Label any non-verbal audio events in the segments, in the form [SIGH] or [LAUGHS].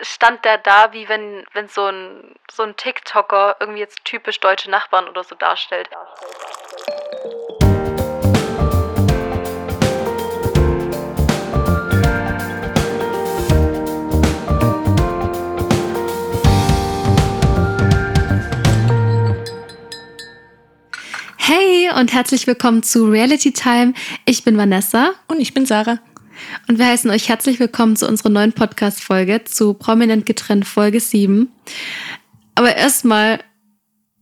stand der da, wie wenn, wenn so ein, so ein TikToker irgendwie jetzt typisch deutsche Nachbarn oder so darstellt. Hey und herzlich willkommen zu Reality Time. Ich bin Vanessa. Und ich bin Sarah. Und wir heißen euch herzlich willkommen zu unserer neuen Podcast-Folge, zu Prominent getrennt Folge 7. Aber erstmal,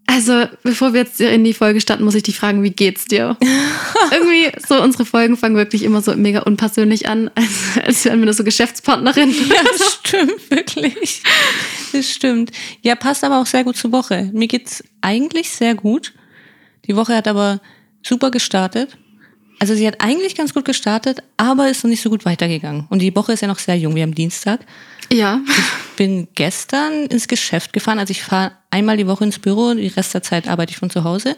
also bevor wir jetzt in die Folge starten, muss ich dich fragen, wie geht's dir? [LAUGHS] Irgendwie so, unsere Folgen fangen wirklich immer so mega unpersönlich an, [LAUGHS] als, als wären wir nur so Geschäftspartnerin. [LAUGHS] Ja, das stimmt, wirklich. Das stimmt. Ja, passt aber auch sehr gut zur Woche. Mir geht's eigentlich sehr gut. Die Woche hat aber super gestartet. Also sie hat eigentlich ganz gut gestartet, aber ist noch nicht so gut weitergegangen. Und die Woche ist ja noch sehr jung. Wir haben Dienstag. Ja. Ich bin gestern ins Geschäft gefahren. Also ich fahre einmal die Woche ins Büro, die Rest der Zeit arbeite ich von zu Hause.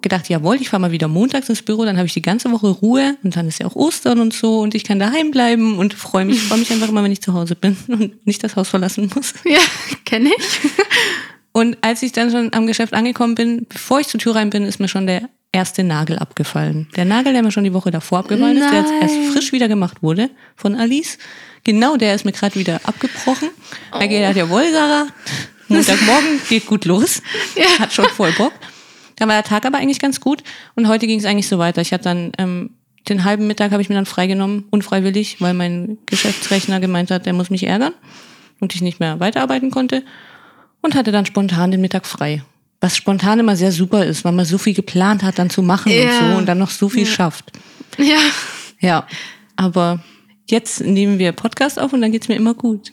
Gedacht, jawohl, ich fahre mal wieder montags ins Büro, dann habe ich die ganze Woche Ruhe und dann ist ja auch Ostern und so und ich kann daheim bleiben und freue mich, freue mich einfach immer, wenn ich zu Hause bin [LAUGHS] und nicht das Haus verlassen muss. Ja, kenne ich. Und als ich dann schon am Geschäft angekommen bin, bevor ich zur Tür rein bin, ist mir schon der erste Nagel abgefallen. Der Nagel, der mir schon die Woche davor abgefallen ist, der jetzt erst Nein. frisch wieder gemacht wurde von Alice. Genau, der ist mir gerade wieder abgebrochen. Da geht er, jawohl, Sarah, Montagmorgen geht gut los. Ja. Hat schon voll Bock. Dann war der Tag aber eigentlich ganz gut. Und heute ging es eigentlich so weiter. Ich hatte dann ähm, den halben Mittag habe ich mir dann freigenommen, unfreiwillig, weil mein Geschäftsrechner gemeint hat, der muss mich ärgern und ich nicht mehr weiterarbeiten konnte. Und hatte dann spontan den Mittag frei. Was spontan immer sehr super ist, weil man so viel geplant hat, dann zu machen und Ja. so und dann noch so viel schafft. Ja. Ja, aber jetzt nehmen wir Podcast auf und dann geht's mir immer gut.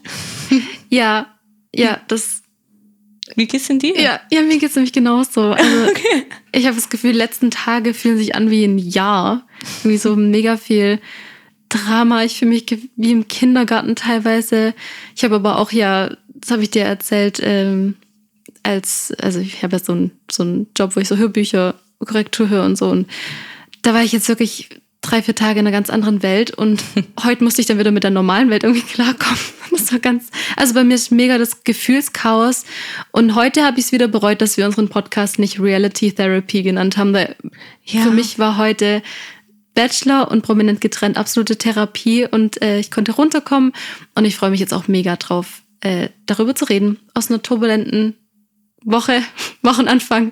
[LAUGHS] Ja, ja, das, Wie geht's denn dir? ja, ja, mir geht's nämlich genauso. [LAUGHS] Also, ich habe das Gefühl, die letzten Tage fühlen sich an wie ein Jahr. Irgendwie so mega viel Drama. Ich fühle mich wie im Kindergarten teilweise. Ich habe aber auch ja, das habe ich dir erzählt, ähm, als, also ich habe ja so einen so einen Job, wo ich so Hörbücher, Korrektur höre und so. Und da war ich jetzt wirklich drei, vier Tage in einer ganz anderen Welt und [LAUGHS] heute musste ich dann wieder mit der normalen Welt irgendwie klarkommen. [LAUGHS] Das war ganz, also bei mir ist mega das Gefühlschaos und heute habe ich es wieder bereut, dass wir unseren Podcast nicht Reality Therapy genannt haben. Weil Ja. Für mich war heute Bachelor und prominent getrennt absolute Therapie und äh, ich konnte runterkommen und ich freue mich jetzt auch mega drauf, äh, darüber zu reden. Aus einer turbulenten Woche, [LAUGHS] Wochenanfang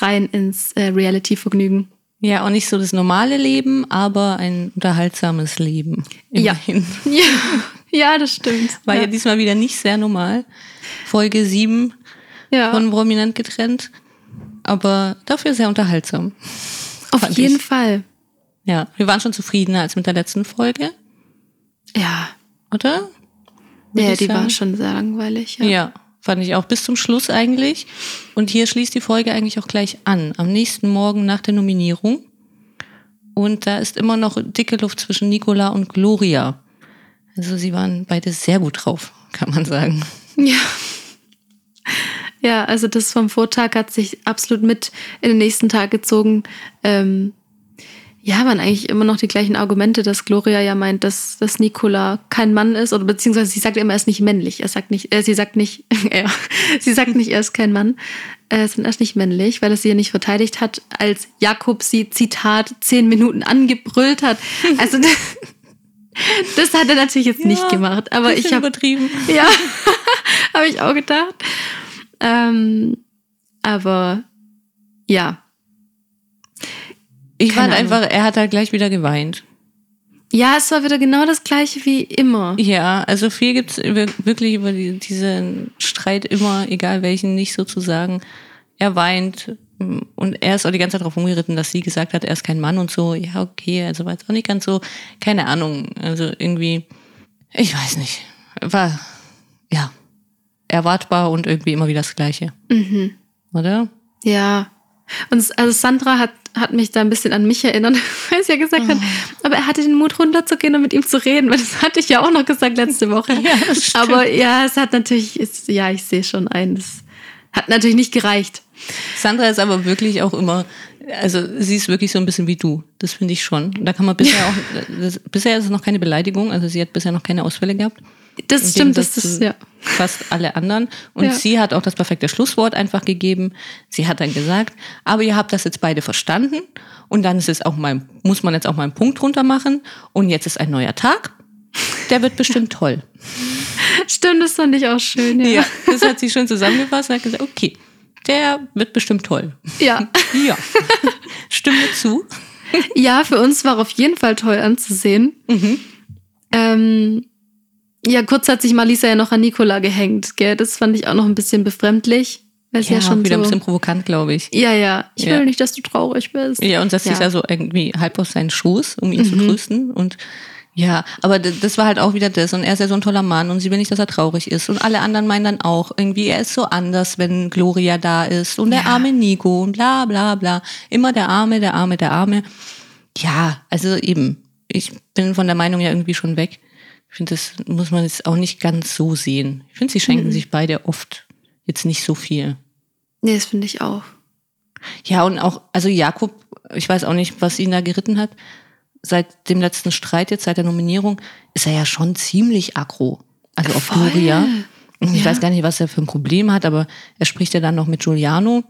rein ins äh, Reality-Vergnügen. Ja, auch nicht so das normale Leben, aber ein unterhaltsames Leben. Ja. Immerhin. [LAUGHS] Ja, ja, das stimmt. War ja. ja, diesmal wieder nicht sehr normal. Folge 7 ja. von Prominent getrennt, aber dafür sehr unterhaltsam. auf jeden ich. Fall. Ja, wir waren schon zufriedener als mit der letzten Folge, Ja, oder? Ja die sagen. war schon sehr langweilig. Ja. Ja. Fand ich auch bis zum Schluss eigentlich. Und hier schließt die Folge eigentlich auch gleich an. Am nächsten Morgen nach der Nominierung. Und da ist immer noch dicke Luft zwischen Nicola und Gloria. Also sie waren beide sehr gut drauf, kann man sagen. Ja. Ja, also das vom Vortag hat sich absolut mit in den nächsten Tag gezogen. Ähm, ja, waren eigentlich immer noch die gleichen Argumente, dass Gloria ja meint, dass, dass Nicola kein Mann ist, oder beziehungsweise sie sagt immer, er ist nicht männlich. Er sagt nicht, äh, sie sagt nicht, [LAUGHS] er, [LAUGHS] sie sagt nicht, er ist kein Mann, äh, sondern er ist nicht männlich, weil er sie ja nicht verteidigt hat, als Jakob sie, Zitat, zehn Minuten angebrüllt hat. Also [LAUGHS] das hat er natürlich jetzt nicht gemacht. Aber ich habe übertrieben. ja, habe ich auch gedacht. Ähm, aber ja. Ich fand einfach, er hat halt gleich wieder geweint. Ja, es war wieder genau das gleiche wie immer. Ja, also viel gibt's über, wirklich über die, diesen Streit immer, egal welchen, nicht sozusagen. Er weint mm, und er ist auch die ganze Zeit darauf rumgeritten, dass sie gesagt hat, er ist kein Mann und so. Ja, okay, also war jetzt auch nicht ganz so, keine Ahnung. Also irgendwie, ich weiß nicht. War, ja, erwartbar und irgendwie immer wieder das Gleiche. Mhm. Oder? Ja. Und also Sandra hat, hat mich da ein bisschen an mich erinnert, [LAUGHS] weil sie ja gesagt hat, aber er hatte den Mut runterzugehen und mit ihm zu reden, weil das [LAUGHS] hatte ich ja auch noch gesagt letzte Woche. [LAUGHS] Ja, aber ja, es hat natürlich, es, ja, ich sehe schon ein, das hat natürlich nicht gereicht. Sandra ist aber wirklich auch immer, also sie ist wirklich so ein bisschen wie du. Das finde ich schon. Da kann man bisher auch, das, bisher ist es noch keine Beleidigung, also sie hat bisher noch keine Ausfälle gehabt. Das Im stimmt, das ist, ja. fast alle anderen. Und Ja. sie hat auch das perfekte Schlusswort einfach gegeben. Sie hat dann gesagt, aber ihr habt das jetzt beide verstanden und dann ist es auch mal, muss man jetzt auch mal einen Punkt drunter machen und jetzt ist ein neuer Tag. Der wird bestimmt toll. [LAUGHS] Stimmt, das fand ich auch schön. Ja. Ja, das hat sie schön zusammengefasst und hat gesagt, okay, der wird bestimmt toll. ja. [LAUGHS] Ja, stimme zu. Ja, für uns war auf jeden Fall toll anzusehen. Mhm. Ähm, ja, kurz hat sich Malisa ja noch an Nicola gehängt, gell? Das fand ich auch noch ein bisschen befremdlich. Weil ja, Ja, schon wieder so, ein bisschen provokant, glaube ich. Ja, ja. Ich will Ja. nicht, dass du traurig bist. Ja, und setzt sich Ja. da so irgendwie halb auf seinen Schoß, um ihn zu trösten. Und ja, aber das war halt auch wieder das. Und er ist ja so ein toller Mann und sie will nicht, dass er traurig ist. Und alle anderen meinen dann auch, irgendwie, er ist so anders, wenn Gloria da ist. Und der Ja. arme Nico und bla bla bla. Immer der Arme, der Arme, der Arme. Ja, also eben. Ich bin von der Meinung ja irgendwie schon weg. Ich finde, das muss man jetzt auch nicht ganz so sehen. Ich finde, sie schenken sich beide oft jetzt nicht so viel. Nee, das finde ich auch. Ja, und auch, also Jakob, ich weiß auch nicht, was ihn da geritten hat. Seit dem letzten Streit, jetzt seit der Nominierung, ist er ja schon ziemlich aggro. Also auf. Gloria. Und ich Ja. weiß gar nicht, was er für ein Problem hat, aber er spricht ja dann noch mit Giuliano.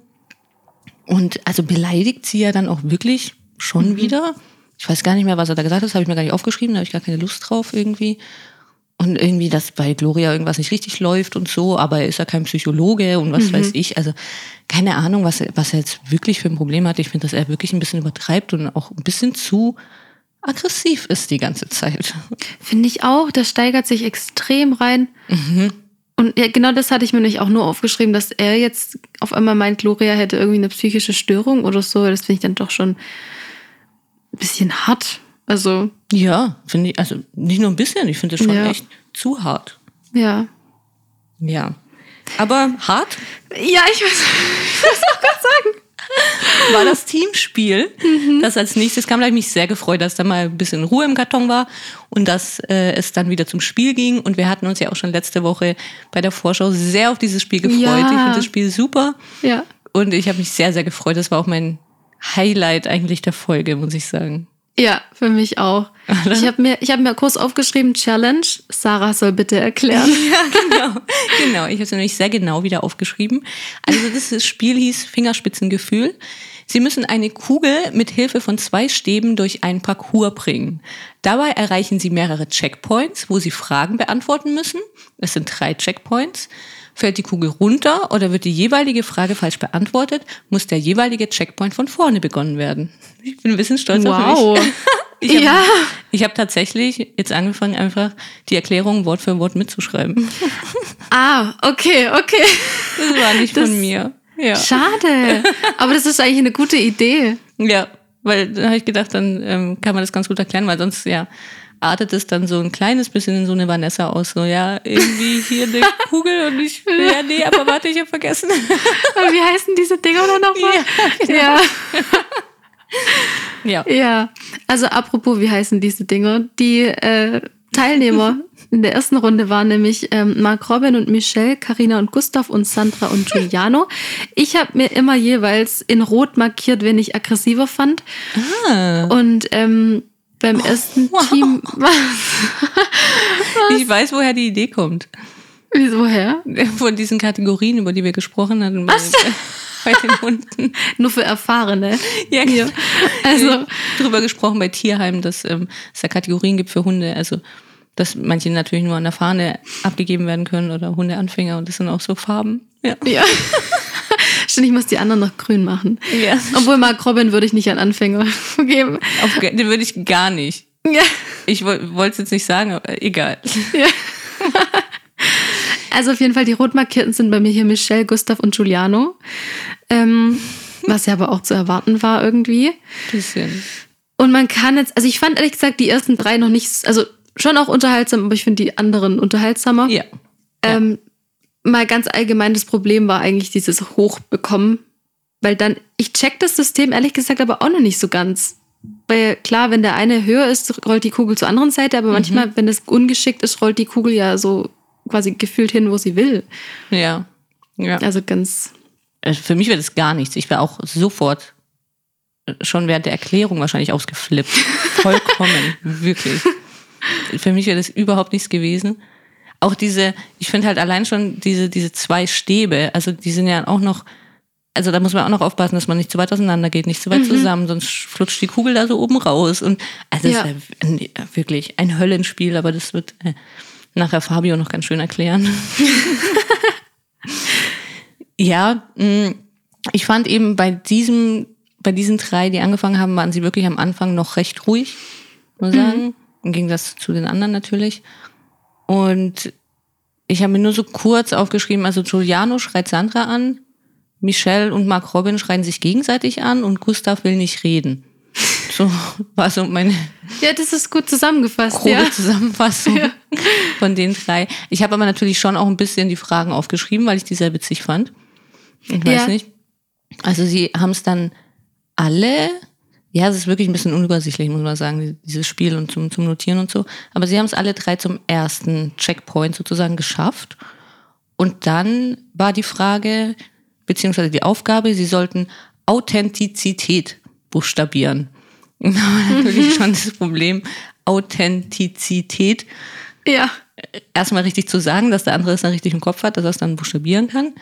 Und also beleidigt sie ja dann auch wirklich schon wieder. Ich weiß gar nicht mehr, was er da gesagt hat, das habe ich mir gar nicht aufgeschrieben, da habe ich gar keine Lust drauf irgendwie. Und irgendwie, dass bei Gloria irgendwas nicht richtig läuft und so, aber er ist ja kein Psychologe und was weiß ich. Also keine Ahnung, was er, was er jetzt wirklich für ein Problem hat. Ich finde, dass er wirklich ein bisschen übertreibt und auch ein bisschen zu aggressiv ist die ganze Zeit. Finde ich auch. Das steigert sich extrem rein. Mhm. Und ja, genau das hatte ich mir nämlich auch nur aufgeschrieben, dass er jetzt auf einmal meint, Gloria hätte irgendwie eine psychische Störung oder so. Das finde ich dann doch schon bisschen hart. Also, Ja, finde ich, also nicht nur ein bisschen, ich finde es schon Ja. echt zu hart. ja. Ja. Aber hart Ja, ich weiß. [LAUGHS] war das Teamspiel, das als nächstes kam. Da habe ich mich sehr gefreut, dass da mal ein bisschen Ruhe im Karton war und dass äh, es dann wieder zum Spiel ging. Und wir hatten uns ja auch schon letzte Woche bei der Vorschau sehr auf dieses Spiel gefreut. Ja. Ich finde das Spiel super Ja. und ich habe mich sehr, sehr gefreut. Das war auch mein Highlight eigentlich der Folge, muss ich sagen. Ja, für mich auch. Ich habe mir, ich hab mir kurz aufgeschrieben, Challenge. Sarah soll bitte erklären. [LAUGHS] Ja, genau. genau. Ich habe es nämlich sehr genau wieder aufgeschrieben. Also das Spiel hieß Fingerspitzengefühl. Sie müssen eine Kugel mit Hilfe von zwei Stäben durch einen Parcours bringen. Dabei erreichen Sie mehrere Checkpoints, wo Sie Fragen beantworten müssen. Es sind drei Checkpoints. Fällt die Kugel runter oder wird die jeweilige Frage falsch beantwortet, muss der jeweilige Checkpoint von vorne begonnen werden. Ich bin ein bisschen stolz auf Wow. mich. [LAUGHS] Ich habe Ja. ich hab tatsächlich jetzt angefangen, einfach die Erklärung Wort für Wort mitzuschreiben. [LAUGHS] Ah, okay, okay. Das war nicht Das- von mir. Ja. Schade. Aber das ist eigentlich eine gute Idee. ja, weil da habe ich gedacht, dann ähm, kann man das ganz gut erklären, weil sonst ja artet es dann so ein kleines bisschen in so eine Vanessa aus. So, ja, irgendwie hier eine [LAUGHS] Kugel und ich, ja, nee, aber warte, ich habe vergessen. [LAUGHS] Wie heißen diese Dinger dann nochmal? Ja, ja. ja, [LAUGHS] ja. Also apropos, wie heißen diese Dinger? Die äh, Teilnehmer in der ersten Runde waren nämlich ähm, Mark Robin und Michelle, Karina und Gustav und Sandra und Giuliano. Ich habe mir immer jeweils in Rot markiert, wen ich aggressiver fand. Ah, Und ähm, beim ersten wow. Team war [LAUGHS] ich weiß, woher die Idee kommt. Wieso her? Von diesen Kategorien, über die wir gesprochen hatten. Bei, bei den Hunden. [LAUGHS] Nur für Erfahrene. Ja, genau. Also, drüber gesprochen bei Tierheimen, dass ähm, es da Kategorien gibt für Hunde. Also, dass manche natürlich nur an der Fahne abgegeben werden können oder Hundeanfänger und das sind auch so Farben. Ja. ja. [LAUGHS] Stimmt, ich muss die anderen noch grün machen. ja. Obwohl Mark Robin würde ich nicht an Anfänger [LAUGHS] geben. Auf, den würde ich gar nicht. Ja. Ich wollte es jetzt nicht sagen, aber egal. [LAUGHS] Also auf jeden Fall, die rot markierten sind bei mir hier Michelle, Gustav und Giuliano. Ähm, was ja aber auch zu erwarten war irgendwie. Bisschen. Und man kann jetzt, also ich fand ehrlich gesagt die ersten drei noch nicht, also schon auch unterhaltsam, aber ich finde die anderen unterhaltsamer. Ja. Ähm, mal ganz allgemein, das Problem war eigentlich dieses Hochbekommen. Weil dann, ich check das System ehrlich gesagt aber auch noch nicht so ganz. Weil klar, wenn der eine höher ist, rollt die Kugel zur anderen Seite, aber manchmal, wenn es ungeschickt ist, rollt die Kugel ja so quasi gefühlt hin, wo sie will. Ja. ja. Also ganz. Also für mich wäre das gar nichts. Ich wäre auch sofort äh, schon während der Erklärung wahrscheinlich ausgeflippt. [LAUGHS] Vollkommen. Wirklich. Für mich wäre das überhaupt nichts gewesen. Auch diese, ich finde halt allein schon diese, diese zwei Stäbe, also die sind ja auch noch, also da muss man auch noch aufpassen, dass man nicht zu weit auseinander geht, nicht zu weit zusammen, sonst flutscht die Kugel da so oben raus. Und also Ja. das ist ja wirklich ein Höllenspiel, aber das wird äh, nachher Fabio noch ganz schön erklären. [LAUGHS] ja, mh, ich fand eben bei diesem, bei diesen drei, die angefangen haben, waren sie wirklich am Anfang noch recht ruhig, muss ich sagen. Im Gegensatz zu den anderen natürlich. Und ich habe mir nur so kurz aufgeschrieben, also Giuliano schreit Sandra an, Michelle und Mark Robin schreien sich gegenseitig an und Gustav will nicht reden. [LAUGHS] So war so meine Ja, das ist gut zusammengefasst, grobe ja. Zusammenfassung von den drei. Ich habe aber natürlich schon auch ein bisschen die Fragen aufgeschrieben, weil ich die sehr witzig fand. Ich weiß Ja. nicht. Also sie haben es dann alle, ja, es ist wirklich ein bisschen unübersichtlich, muss man sagen, dieses Spiel und zum, zum Notieren und so. Aber sie haben es alle drei zum ersten Checkpoint sozusagen geschafft. Und dann war die Frage, beziehungsweise die Aufgabe, sie sollten Authentizität buchstabieren. Und [LAUGHS] da war natürlich schon das Problem, Authentizität Ja. erstmal richtig zu sagen, dass der andere es dann richtig im Kopf hat, dass er es dann buchstabieren kann.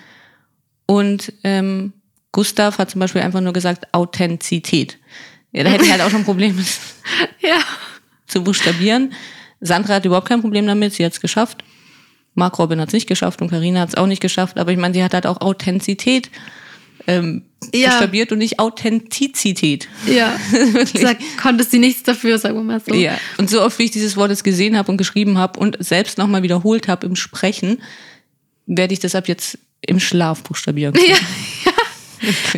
Und ähm, Gustav hat zum Beispiel einfach nur gesagt Authentizität. Ja, da hätte ich halt auch schon ein Problem mit [LAUGHS] Ja. zu buchstabieren. Sandra hat überhaupt kein Problem damit, sie hat es geschafft. Mark Robin hat es nicht geschafft und Karina hat es auch nicht geschafft, aber ich meine, sie hat halt auch Authentizität ähm, Ja. buchstabiert und nicht Authentizität. Ja. [LAUGHS] Da konntest du nichts dafür, sagen wir mal so. Ja, und so oft wie ich dieses Wort jetzt gesehen habe und geschrieben habe und selbst nochmal wiederholt habe im Sprechen, werde ich das ab jetzt im Schlaf buchstabieren. können. Ja, [LAUGHS]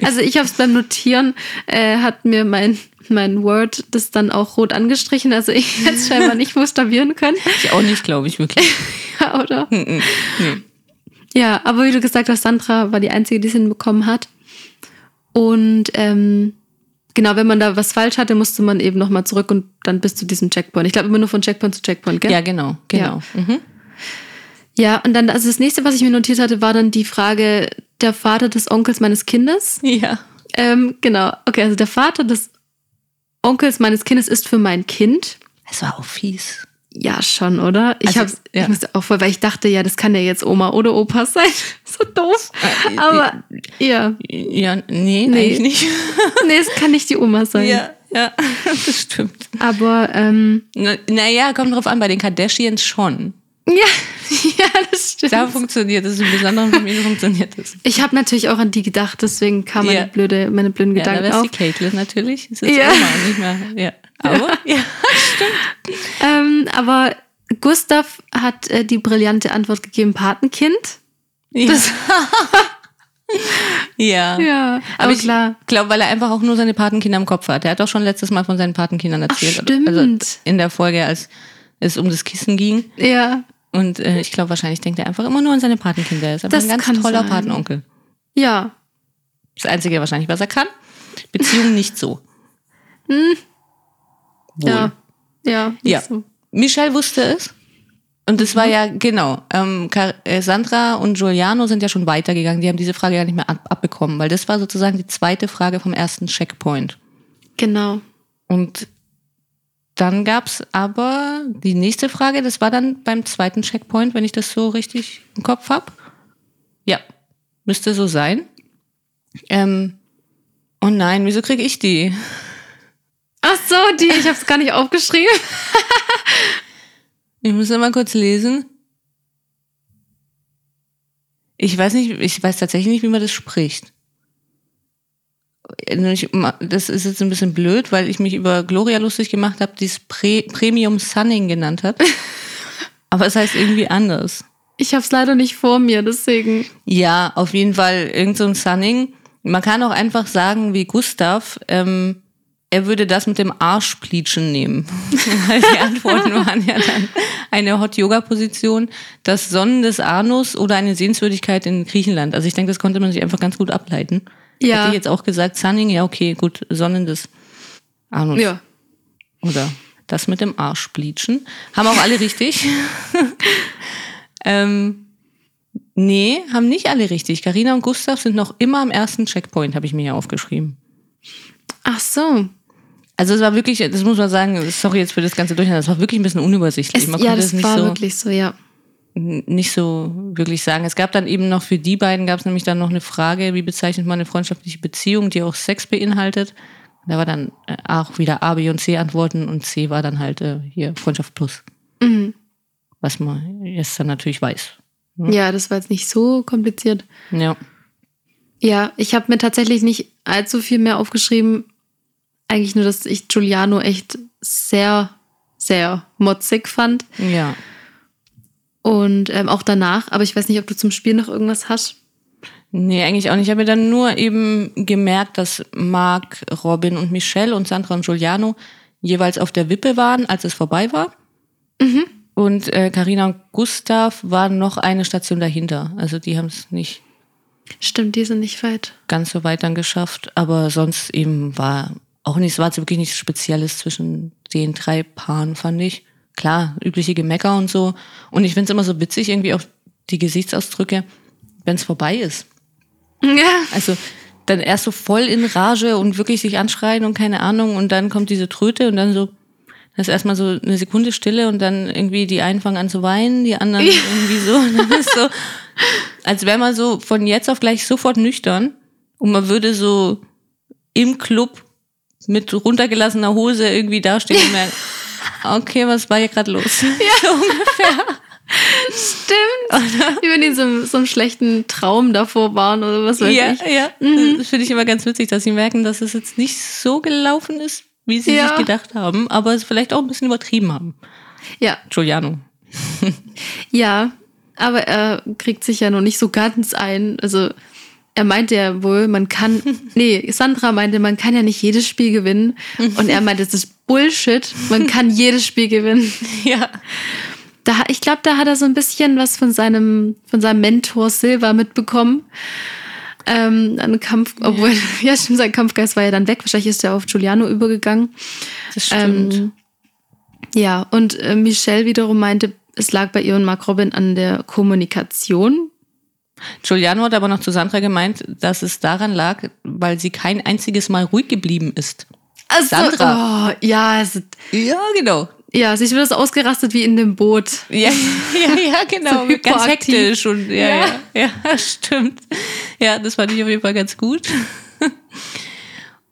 Also ich habe es beim Notieren, äh, hat mir mein, mein Word das dann auch rot angestrichen. Also ich [LAUGHS] hätte es scheinbar nicht buchstabieren können. Ich auch nicht, glaube ich, wirklich. [LAUGHS] Ja, oder? Nee. Ja, aber wie du gesagt hast, Sandra war die Einzige, die es hinbekommen hat. Und ähm, genau, wenn man da was falsch hatte, musste man eben nochmal zurück und dann bis zu diesem Checkpoint. Ich glaube immer nur von Checkpoint zu Checkpoint, gell? Ja, genau, genau. Mhm. Ja, und dann, also das nächste, was ich mir notiert hatte, war dann die Frage, der Vater des Onkels meines Kindes. [LAUGHS] Ja. Ähm, genau, okay, also der Vater des Onkels meines Kindes ist für mein Kind. Es war auch fies. Ja, schon, oder? Ich Also, hab's, ja. ich musste auch voll, weil ich dachte, ja, das kann ja jetzt Oma oder Opa sein. [LAUGHS] so doof. Äh, Aber ja, Ja, nee, Nee. eigentlich nicht. [LAUGHS] nee, es kann nicht die Oma sein. ja, ja, das stimmt. Aber ähm, Na- Naja, kommt drauf an, bei den Kardashians schon. Ja, [LAUGHS] ja, das stimmt. Da funktioniert es, in besonderen Familien funktioniert es. ich habe natürlich auch an die gedacht, deswegen kam meine Ja. blöde, meine blöden Ja, da Gedanken auf. die Caitlyn natürlich. Das ist Ja. Oma, nicht mehr. Ja. Aber, ja. [LAUGHS] Ähm, aber Gustav hat äh, die brillante Antwort gegeben, Patenkind. Ja. [LAUGHS] ja. Ja, aber, Aber ich klar. glaube, weil er einfach auch nur seine Patenkinder im Kopf hat. Er hat doch schon letztes Mal von seinen Patenkindern erzählt. stimmt. Also in der Folge, als es um das Kissen ging. Ja, Und äh, ich glaube, wahrscheinlich denkt er einfach immer nur an seine Patenkinder. Er ist einfach Das ein ganz toller sein. Patenonkel. ja. Das Einzige wahrscheinlich, was er kann. Beziehung nicht so. Wohl. Ja, ja. Ja. So. Michelle wusste es. Und das war ja, genau, ähm, äh, Sandra und Giuliano sind ja schon weitergegangen. Die haben diese Frage ja nicht mehr ab abbekommen, weil das war sozusagen die zweite Frage vom ersten Checkpoint. Genau. Und dann gab's aber die nächste Frage, das war dann beim zweiten Checkpoint, wenn ich das so richtig im Kopf hab. Ja, müsste so sein. Ähm, oh nein, wieso kriege ich die? Ach so, die, ich habe es gar nicht aufgeschrieben. [LAUGHS] Ich muss mal kurz lesen. Ich weiß nicht, ich weiß tatsächlich nicht, wie man das spricht. Ich- Das ist jetzt ein bisschen blöd, weil ich mich über Gloria lustig gemacht habe, die es Pre Premium Sunning genannt hat. [LAUGHS] Aber es heißt irgendwie anders. Ich habe es leider nicht vor mir, deswegen. Ja, auf jeden Fall irgend so ein Sunning. Man kann auch einfach sagen, wie Gustav, ähm, er würde das mit dem Arschpleatschen nehmen. [LAUGHS] Weil die Antworten [LAUGHS] waren ja dann eine Hot-Yoga-Position, das Sonnen des Anus oder eine Sehenswürdigkeit in Griechenland. Also ich denke, das konnte man sich einfach ganz gut ableiten. Ja. Hätte ich jetzt auch gesagt, Sunning, ja okay, gut, Sonnen des Anus. Ja. Oder das mit dem Arschpleatschen. Haben auch alle richtig. [LAUGHS] ähm, nee, haben nicht alle richtig. Karina und Gustav sind noch immer am ersten Checkpoint, habe ich mir hier aufgeschrieben. Ach so. Also es war wirklich, das muss man sagen, sorry jetzt für das ganze Durcheinander, es war wirklich ein bisschen unübersichtlich. Es, ja, das war so, wirklich so, ja. Nicht so wirklich sagen. Es gab dann eben noch für die beiden gab es nämlich dann noch eine Frage, wie bezeichnet man eine freundschaftliche Beziehung, die auch Sex beinhaltet. Da war dann äh, auch wieder A, B und C Antworten und C war dann halt äh, hier Freundschaft plus. Mhm. Was man jetzt dann natürlich weiß. Ja, das war jetzt nicht so kompliziert. Ja. Ja, ich habe mir tatsächlich nicht allzu viel mehr aufgeschrieben. Eigentlich nur, dass ich Giuliano echt sehr, sehr motzig fand. Ja. Und ähm, auch danach. Aber ich weiß nicht, ob du zum Spiel noch irgendwas hast. Nee, eigentlich auch nicht. Ich habe mir dann nur eben gemerkt, dass Marc, Robin und Michelle und Sandra und Giuliano jeweils auf der Wippe waren, als es vorbei war. Und äh, Carina und Gustav waren noch eine Station dahinter. Also die haben es nicht Stimmt, die sind nicht weit. ganz so weit dann geschafft. Aber sonst eben war auch nicht, es war wirklich nichts Spezielles zwischen den drei Paaren, fand ich. Klar, übliche Gemecker und so. Und ich finde es immer so witzig, irgendwie auch die Gesichtsausdrücke, wenn es vorbei ist. Ja. Also dann erst so voll in Rage und wirklich sich anschreien und keine Ahnung und dann kommt diese Tröte und dann so, das ist erstmal so eine Sekunde Stille und dann irgendwie die einen fangen an zu weinen, die anderen irgendwie so. [LAUGHS] Und dann ist so, als wäre man so von jetzt auf gleich sofort nüchtern und man würde so im Club mit runtergelassener Hose irgendwie dastehen und [LAUGHS] merken, [LAUGHS] okay, was war hier gerade los? Ja. [LAUGHS] Ungefähr. Stimmt. Wie wenn die so, so einem schlechten Traum davor waren oder was weiß Ja, ich. ja. Das finde ich immer ganz witzig, dass sie merken, dass es jetzt nicht so gelaufen ist, wie sie Ja. sich gedacht haben, aber es vielleicht auch ein bisschen übertrieben haben. Ja, Giuliano. ja. Aber er kriegt sich ja noch nicht so ganz ein. Also er meinte ja wohl, man kann. [LAUGHS] Nee, Sandra meinte, man kann ja nicht jedes Spiel gewinnen. Und er meinte, das ist Bullshit. Man kann [LAUGHS] jedes Spiel gewinnen. Ja. Da, ich glaube, da hat er so ein bisschen was von seinem, von seinem Mentor Silva mitbekommen. Ähm, ein Kampf, obwohl, [LAUGHS] ja, stimmt, sein Kampfgeist war ja dann weg. Wahrscheinlich ist er auf Giuliano übergegangen. Das stimmt. Ähm, ja, und äh, Michelle wiederum meinte, es lag bei ihr und Mark Robin an der Kommunikation. Giuliano hat aber noch zu Sandra gemeint, dass es daran lag, weil sie kein einziges Mal ruhig geblieben ist. Also, Sandra. Oh, ja, es, Ja, genau. ja, sie ist wieder so ausgerastet wie in dem Boot. Ja, [LAUGHS] ja, ja, [LAUGHS] genau. So ganz hektisch und ja, Ja. ja, ja, [LAUGHS] stimmt. Ja, das fand ich auf jeden Fall ganz gut.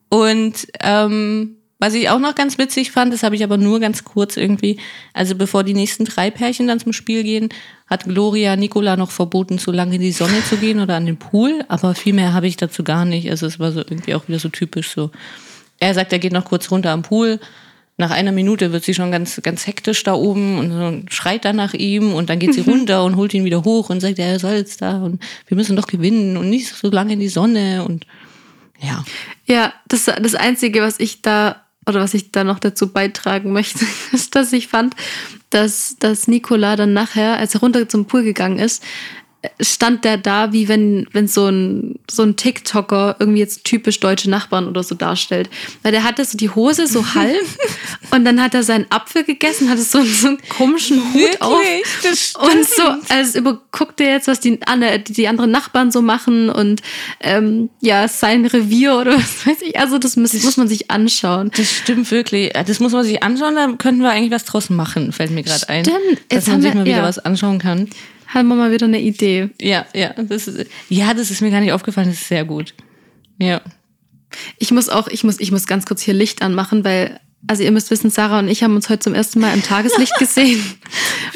Und ähm, was ich auch noch ganz witzig fand, das habe ich aber nur ganz kurz irgendwie, also bevor die nächsten drei Pärchen dann zum Spiel gehen, hat Gloria Nicola noch verboten, so lange in die Sonne zu gehen oder an den Pool, aber viel mehr habe ich dazu gar nicht. Also es war so irgendwie auch wieder so typisch so. Er sagt, er geht noch kurz runter am Pool. Nach einer Minute wird sie schon ganz, ganz hektisch da oben und schreit dann nach ihm und dann geht sie [LAUGHS] runter und holt ihn wieder hoch und sagt, ja, er soll jetzt da und wir müssen doch gewinnen und nicht so lange in die Sonne und ja. Ja, das, das Einzige, was ich da oder was ich da noch dazu beitragen möchte, [LAUGHS] ist, dass ich fand, dass, dass Nicola dann nachher, als er runter zum Pool gegangen ist, stand der da, wie wenn, wenn so ein, so ein TikToker irgendwie jetzt typisch deutsche Nachbarn oder so darstellt. Weil der hatte so die Hose so [LAUGHS] halb und dann hat er seinen Apfel gegessen, hatte so, so einen komischen Hut auf. Das Und so, also überguckt er jetzt, was die, die, anderen Nachbarn so machen und ähm, ja, sein Revier oder was weiß ich. Also das muss, muss man sich anschauen. Das stimmt wirklich. Das muss man sich anschauen, da könnten wir eigentlich was draus machen, fällt mir gerade ein. Stimmt. Dass Jetzt man sich wir- mal wieder ja. was anschauen kann. Haben wir mal wieder eine Idee. Ja, ja. Das ist, ja, das ist mir gar nicht aufgefallen, das ist sehr gut. Ja. Ich muss auch, ich muss, ich muss ganz kurz hier Licht anmachen, weil, also ihr müsst wissen, Sarah und ich haben uns heute zum ersten Mal im Tageslicht [LAUGHS] gesehen.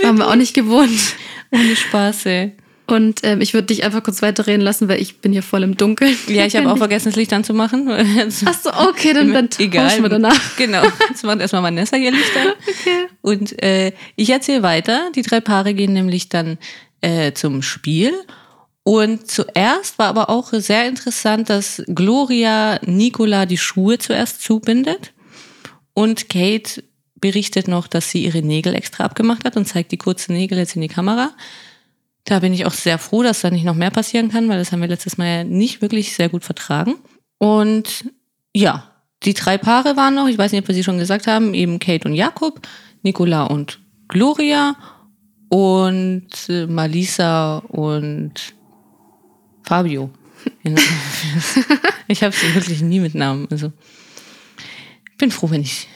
Haben wir auch nicht gewohnt. Ohne Spaß, ey. Und ähm, ich würde dich einfach kurz weiterreden lassen, weil ich bin hier voll im Dunkeln. Ja, ich habe auch vergessen, das Licht anzumachen. [LAUGHS] Ach so, okay, dann, dann tauschen wir danach. Genau. Jetzt macht erstmal Vanessa ihr Licht an. [LAUGHS] Okay. Und äh, ich erzähle weiter. Die drei Paare gehen nämlich dann äh, zum Spiel. Und zuerst war aber auch sehr interessant, dass Gloria Nicola die Schuhe zuerst zubindet. Und Kate berichtet noch, dass sie ihre Nägel extra abgemacht hat und zeigt die kurzen Nägel jetzt in die Kamera. Da bin ich auch sehr froh, dass da nicht noch mehr passieren kann, weil das haben wir letztes Mal ja nicht wirklich sehr gut vertragen. Und ja, die drei Paare waren noch, ich weiß nicht, ob wir sie schon gesagt haben, eben Kate und Jakob, Nicola und Gloria und äh, Malisa und Fabio. [LAUGHS] ich habe sie wirklich nie mit Namen. Also ich bin froh, wenn ich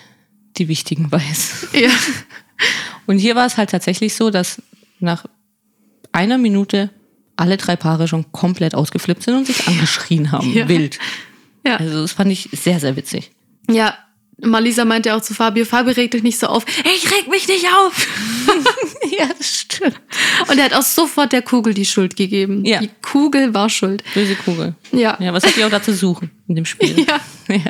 die wichtigen weiß. Ja. [LAUGHS] Und hier war es halt tatsächlich so, dass nach einer Minute alle drei Paare schon komplett ausgeflippt sind und sich angeschrien haben. Ja. Wild. Ja. Also das fand ich sehr, sehr witzig. Ja, Malisa meinte auch zu Fabio, Fabio reg dich nicht so auf. Ich reg mich nicht auf. [LAUGHS] ja, das stimmt. Und er hat auch sofort der Kugel die Schuld gegeben. Ja. Die Kugel war schuld. Böse Kugel. Ja. Ja, was hat die auch da zu suchen in dem Spiel? [LAUGHS] Ja. Ja.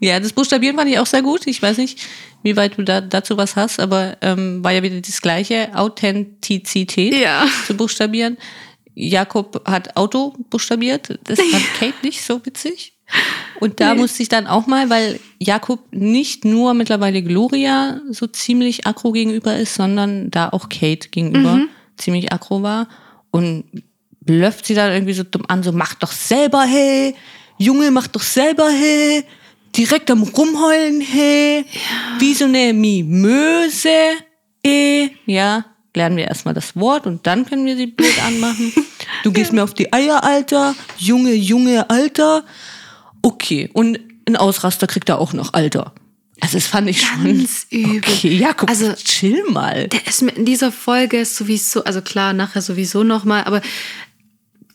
ja, das Buchstabieren fand ich auch sehr gut. Ich weiß nicht, wie weit du da dazu was hast, aber ähm, war ja wieder das gleiche, Authentizität Ja. zu buchstabieren. Jakob hat Auto buchstabiert. Das fand [LAUGHS] Kate nicht so witzig. Und da Nee. musste ich dann auch mal, weil Jakob nicht nur mittlerweile Gloria so ziemlich aggro gegenüber ist, sondern da auch Kate gegenüber ziemlich aggro war. Und blöfft sie dann irgendwie so dumm an, so mach doch selber, hey. Junge, mach doch selber, hey. Direkt am Rumheulen, hey. Wie so eine Mimöse, eh. Ja, lernen wir erstmal das Wort und dann können wir sie blöd anmachen. [LAUGHS] Du gehst mir auf die Eier, Alter. Junge, Junge, Alter. Okay, und ein Ausraster kriegt er auch noch, Alter. Also das fand ich Ganz schon. übel. Okay, Jakob, Also- chill mal. Der ist mir in dieser Folge sowieso, also klar, nachher sowieso nochmal, aber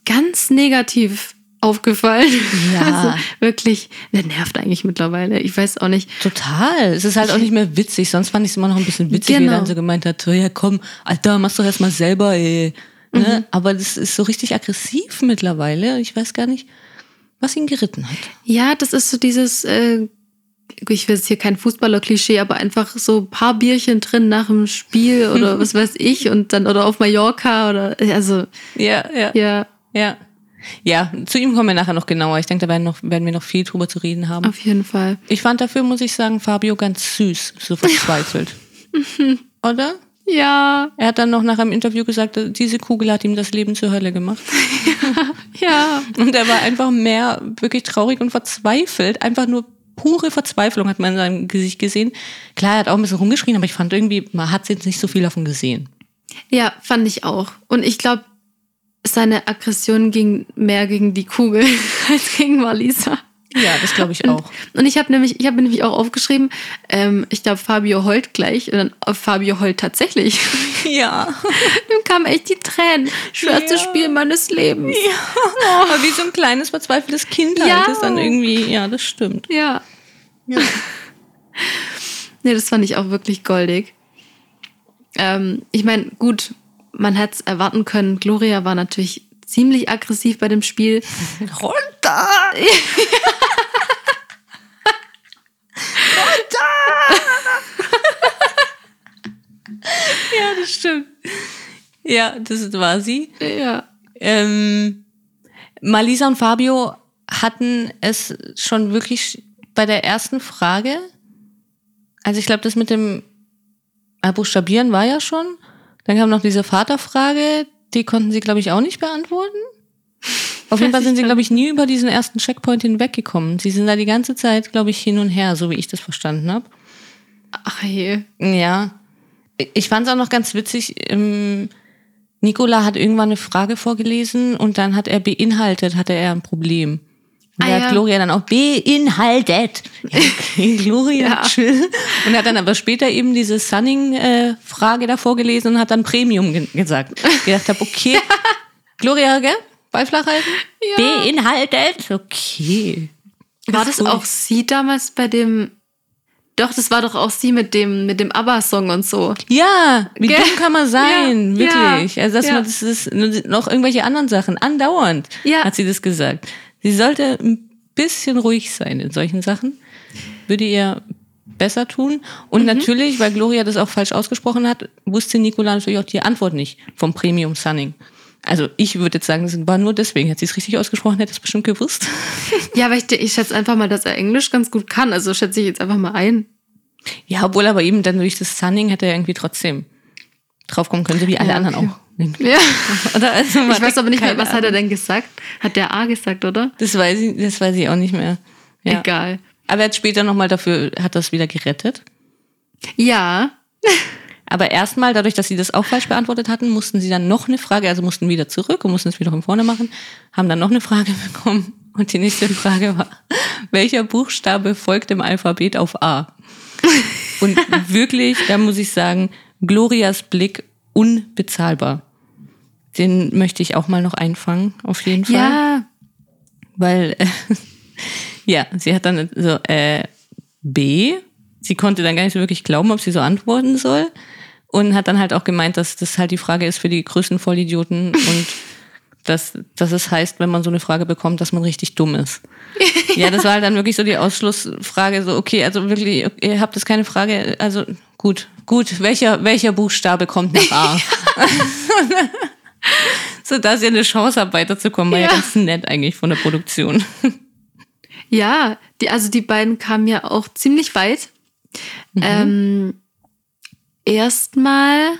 ganz negativ aufgefallen. Ja. [LAUGHS] Also wirklich, der nervt eigentlich mittlerweile. Ich weiß auch nicht. Total. Es ist halt auch nicht mehr witzig. Sonst fand ich es immer noch ein bisschen witzig, wie Genau. er dann so gemeint hat, ja komm, Alter, mach's doch erst mal selber, ey. Ne? Aber das ist so richtig aggressiv mittlerweile. Ich weiß gar nicht, was ihn geritten hat. Ja, das ist so dieses, äh, ich will jetzt hier kein Fußballer-Klischee, aber einfach so ein paar Bierchen drin nach dem Spiel [LAUGHS] oder was weiß ich und dann oder auf Mallorca oder also Ja, ja. ja, Ja. Ja, zu ihm kommen wir nachher noch genauer. Ich denke, da werden, noch, werden wir noch viel drüber zu reden haben. auf jeden Fall. Ich fand dafür, muss ich sagen, Fabio ganz süß, so verzweifelt. [LAUGHS] Oder? Ja, Er hat dann noch nach einem Interview gesagt, diese Kugel hat ihm das Leben zur Hölle gemacht. [LAUGHS] ja. Und er war einfach mehr wirklich traurig und verzweifelt. Einfach nur pure Verzweiflung hat man in seinem Gesicht gesehen. Klar, er hat auch ein bisschen rumgeschrien, aber ich fand irgendwie, man hat jetzt nicht so viel davon gesehen. Ja, fand ich auch. Und ich glaube, seine Aggression ging mehr gegen die Kugel [LAUGHS] als gegen Malisa. Ja, das glaube ich auch. Und ich habe nämlich, ich habe nämlich auch aufgeschrieben, ähm, ich glaube, Fabio heult gleich. Und dann äh, Fabio heult tatsächlich. [LAUGHS] Ja. [LAUGHS] Dann kamen echt die Tränen. Schwerstes Ja. Spiel meines Lebens. Aber wie so ein kleines, verzweifeltes Kind halt. Ja. Das dann irgendwie, ja, das stimmt. Ja. [LAUGHS] nee, das fand ich auch wirklich goldig. Ähm, ich meine, gut, man hätte es erwarten können. Gloria war natürlich ziemlich aggressiv bei dem Spiel. [LAUGHS] Runter! [LAUGHS] ja, das stimmt. Ja, das war sie. Ja. Ähm, Malisa und Fabio hatten es schon wirklich bei der ersten Frage. Also ich glaube, das mit dem äh, Buchstabieren war ja schon. Dann kam noch diese Vaterfrage, die konnten sie, glaube ich, auch nicht beantworten. Auf jeden Fall sind sie, glaube ich, nie über diesen ersten Checkpoint hinweggekommen. Sie sind da die ganze Zeit, glaube ich, hin und her, so wie ich das verstanden habe. Ach je. Ja. Ich fand es auch noch ganz witzig. Ähm, Nicola hat irgendwann eine Frage vorgelesen und dann hat er beinhaltet, hatte er ein Problem. Und Ah, da ja. hat Gloria dann auch beinhaltet. [LAUGHS] Ja, okay, Gloria, Ja. chill. Und hat dann aber später eben diese Sunning-Frage da vorgelesen und hat dann Premium ge gesagt. Ich gedacht habe, okay, [LAUGHS] Gloria, gell? Ball flach halten? Beinhaltet? Okay. War das gut. auch sie damals bei dem. Doch, das war doch auch sie mit dem, mit dem ABBA-Song und so. Ja, wie Gell? dumm kann man sein, Ja, wirklich. ja, also dass ja. man das ist noch irgendwelche anderen Sachen andauernd Ja. hat sie das gesagt. Sie sollte ein bisschen ruhig sein in solchen Sachen. Würde ihr besser tun. Und Mhm. natürlich, weil Gloria das auch falsch ausgesprochen hat, wusste Nicola natürlich auch die Antwort nicht vom Premium Sunning. Also ich würde jetzt sagen, das war nur deswegen. Hätte sie es richtig ausgesprochen, hätte es bestimmt gewusst. [LAUGHS] Ja, aber ich, ich schätze einfach mal, dass er Englisch ganz gut kann. Also schätze ich jetzt einfach mal ein. Ja, obwohl aber eben dann durch das Sunning hätte er irgendwie trotzdem draufkommen können, so wie alle Ja, anderen okay. auch. Ja. Oder? Also Ich weiß aber nicht mehr, was hat er denn gesagt? Hat der A gesagt, oder? Das weiß ich, das weiß ich auch nicht mehr. Ja. Egal. Aber er hat später nochmal dafür, hat das wieder gerettet. Ja. Aber erstmal, dadurch, dass sie das auch falsch beantwortet hatten, mussten sie dann noch eine Frage, also mussten wieder zurück und mussten es wieder von vorne machen, haben dann noch eine Frage [LAUGHS] bekommen. Und die nächste Frage war, welcher Buchstabe folgt im Alphabet auf A? Und [LAUGHS] wirklich, da muss ich sagen, Glorias Blick unbezahlbar. Den möchte ich auch mal noch einfangen, auf jeden Fall. Ja, Weil, äh, [LAUGHS] ja, sie hat dann so, äh, B, sie konnte dann gar nicht so wirklich glauben, ob sie so antworten soll. Und hat dann halt auch gemeint, dass das halt die Frage ist für die größten Vollidioten [LAUGHS] und dass, dass es heißt, wenn man so eine Frage bekommt, dass man richtig dumm ist. [LAUGHS] Ja, das war halt dann wirklich so die Ausschlussfrage, so, okay, also wirklich, ihr habt das keine Frage, also gut, gut, welcher, welcher Buchstabe kommt nach A? [LAUGHS] so dass ihr eine Chance habt, weiterzukommen, war ja. Ja. ganz nett eigentlich von der Produktion. [LAUGHS] Ja, die, also die beiden kamen ja auch ziemlich weit. Ähm, Erstmal,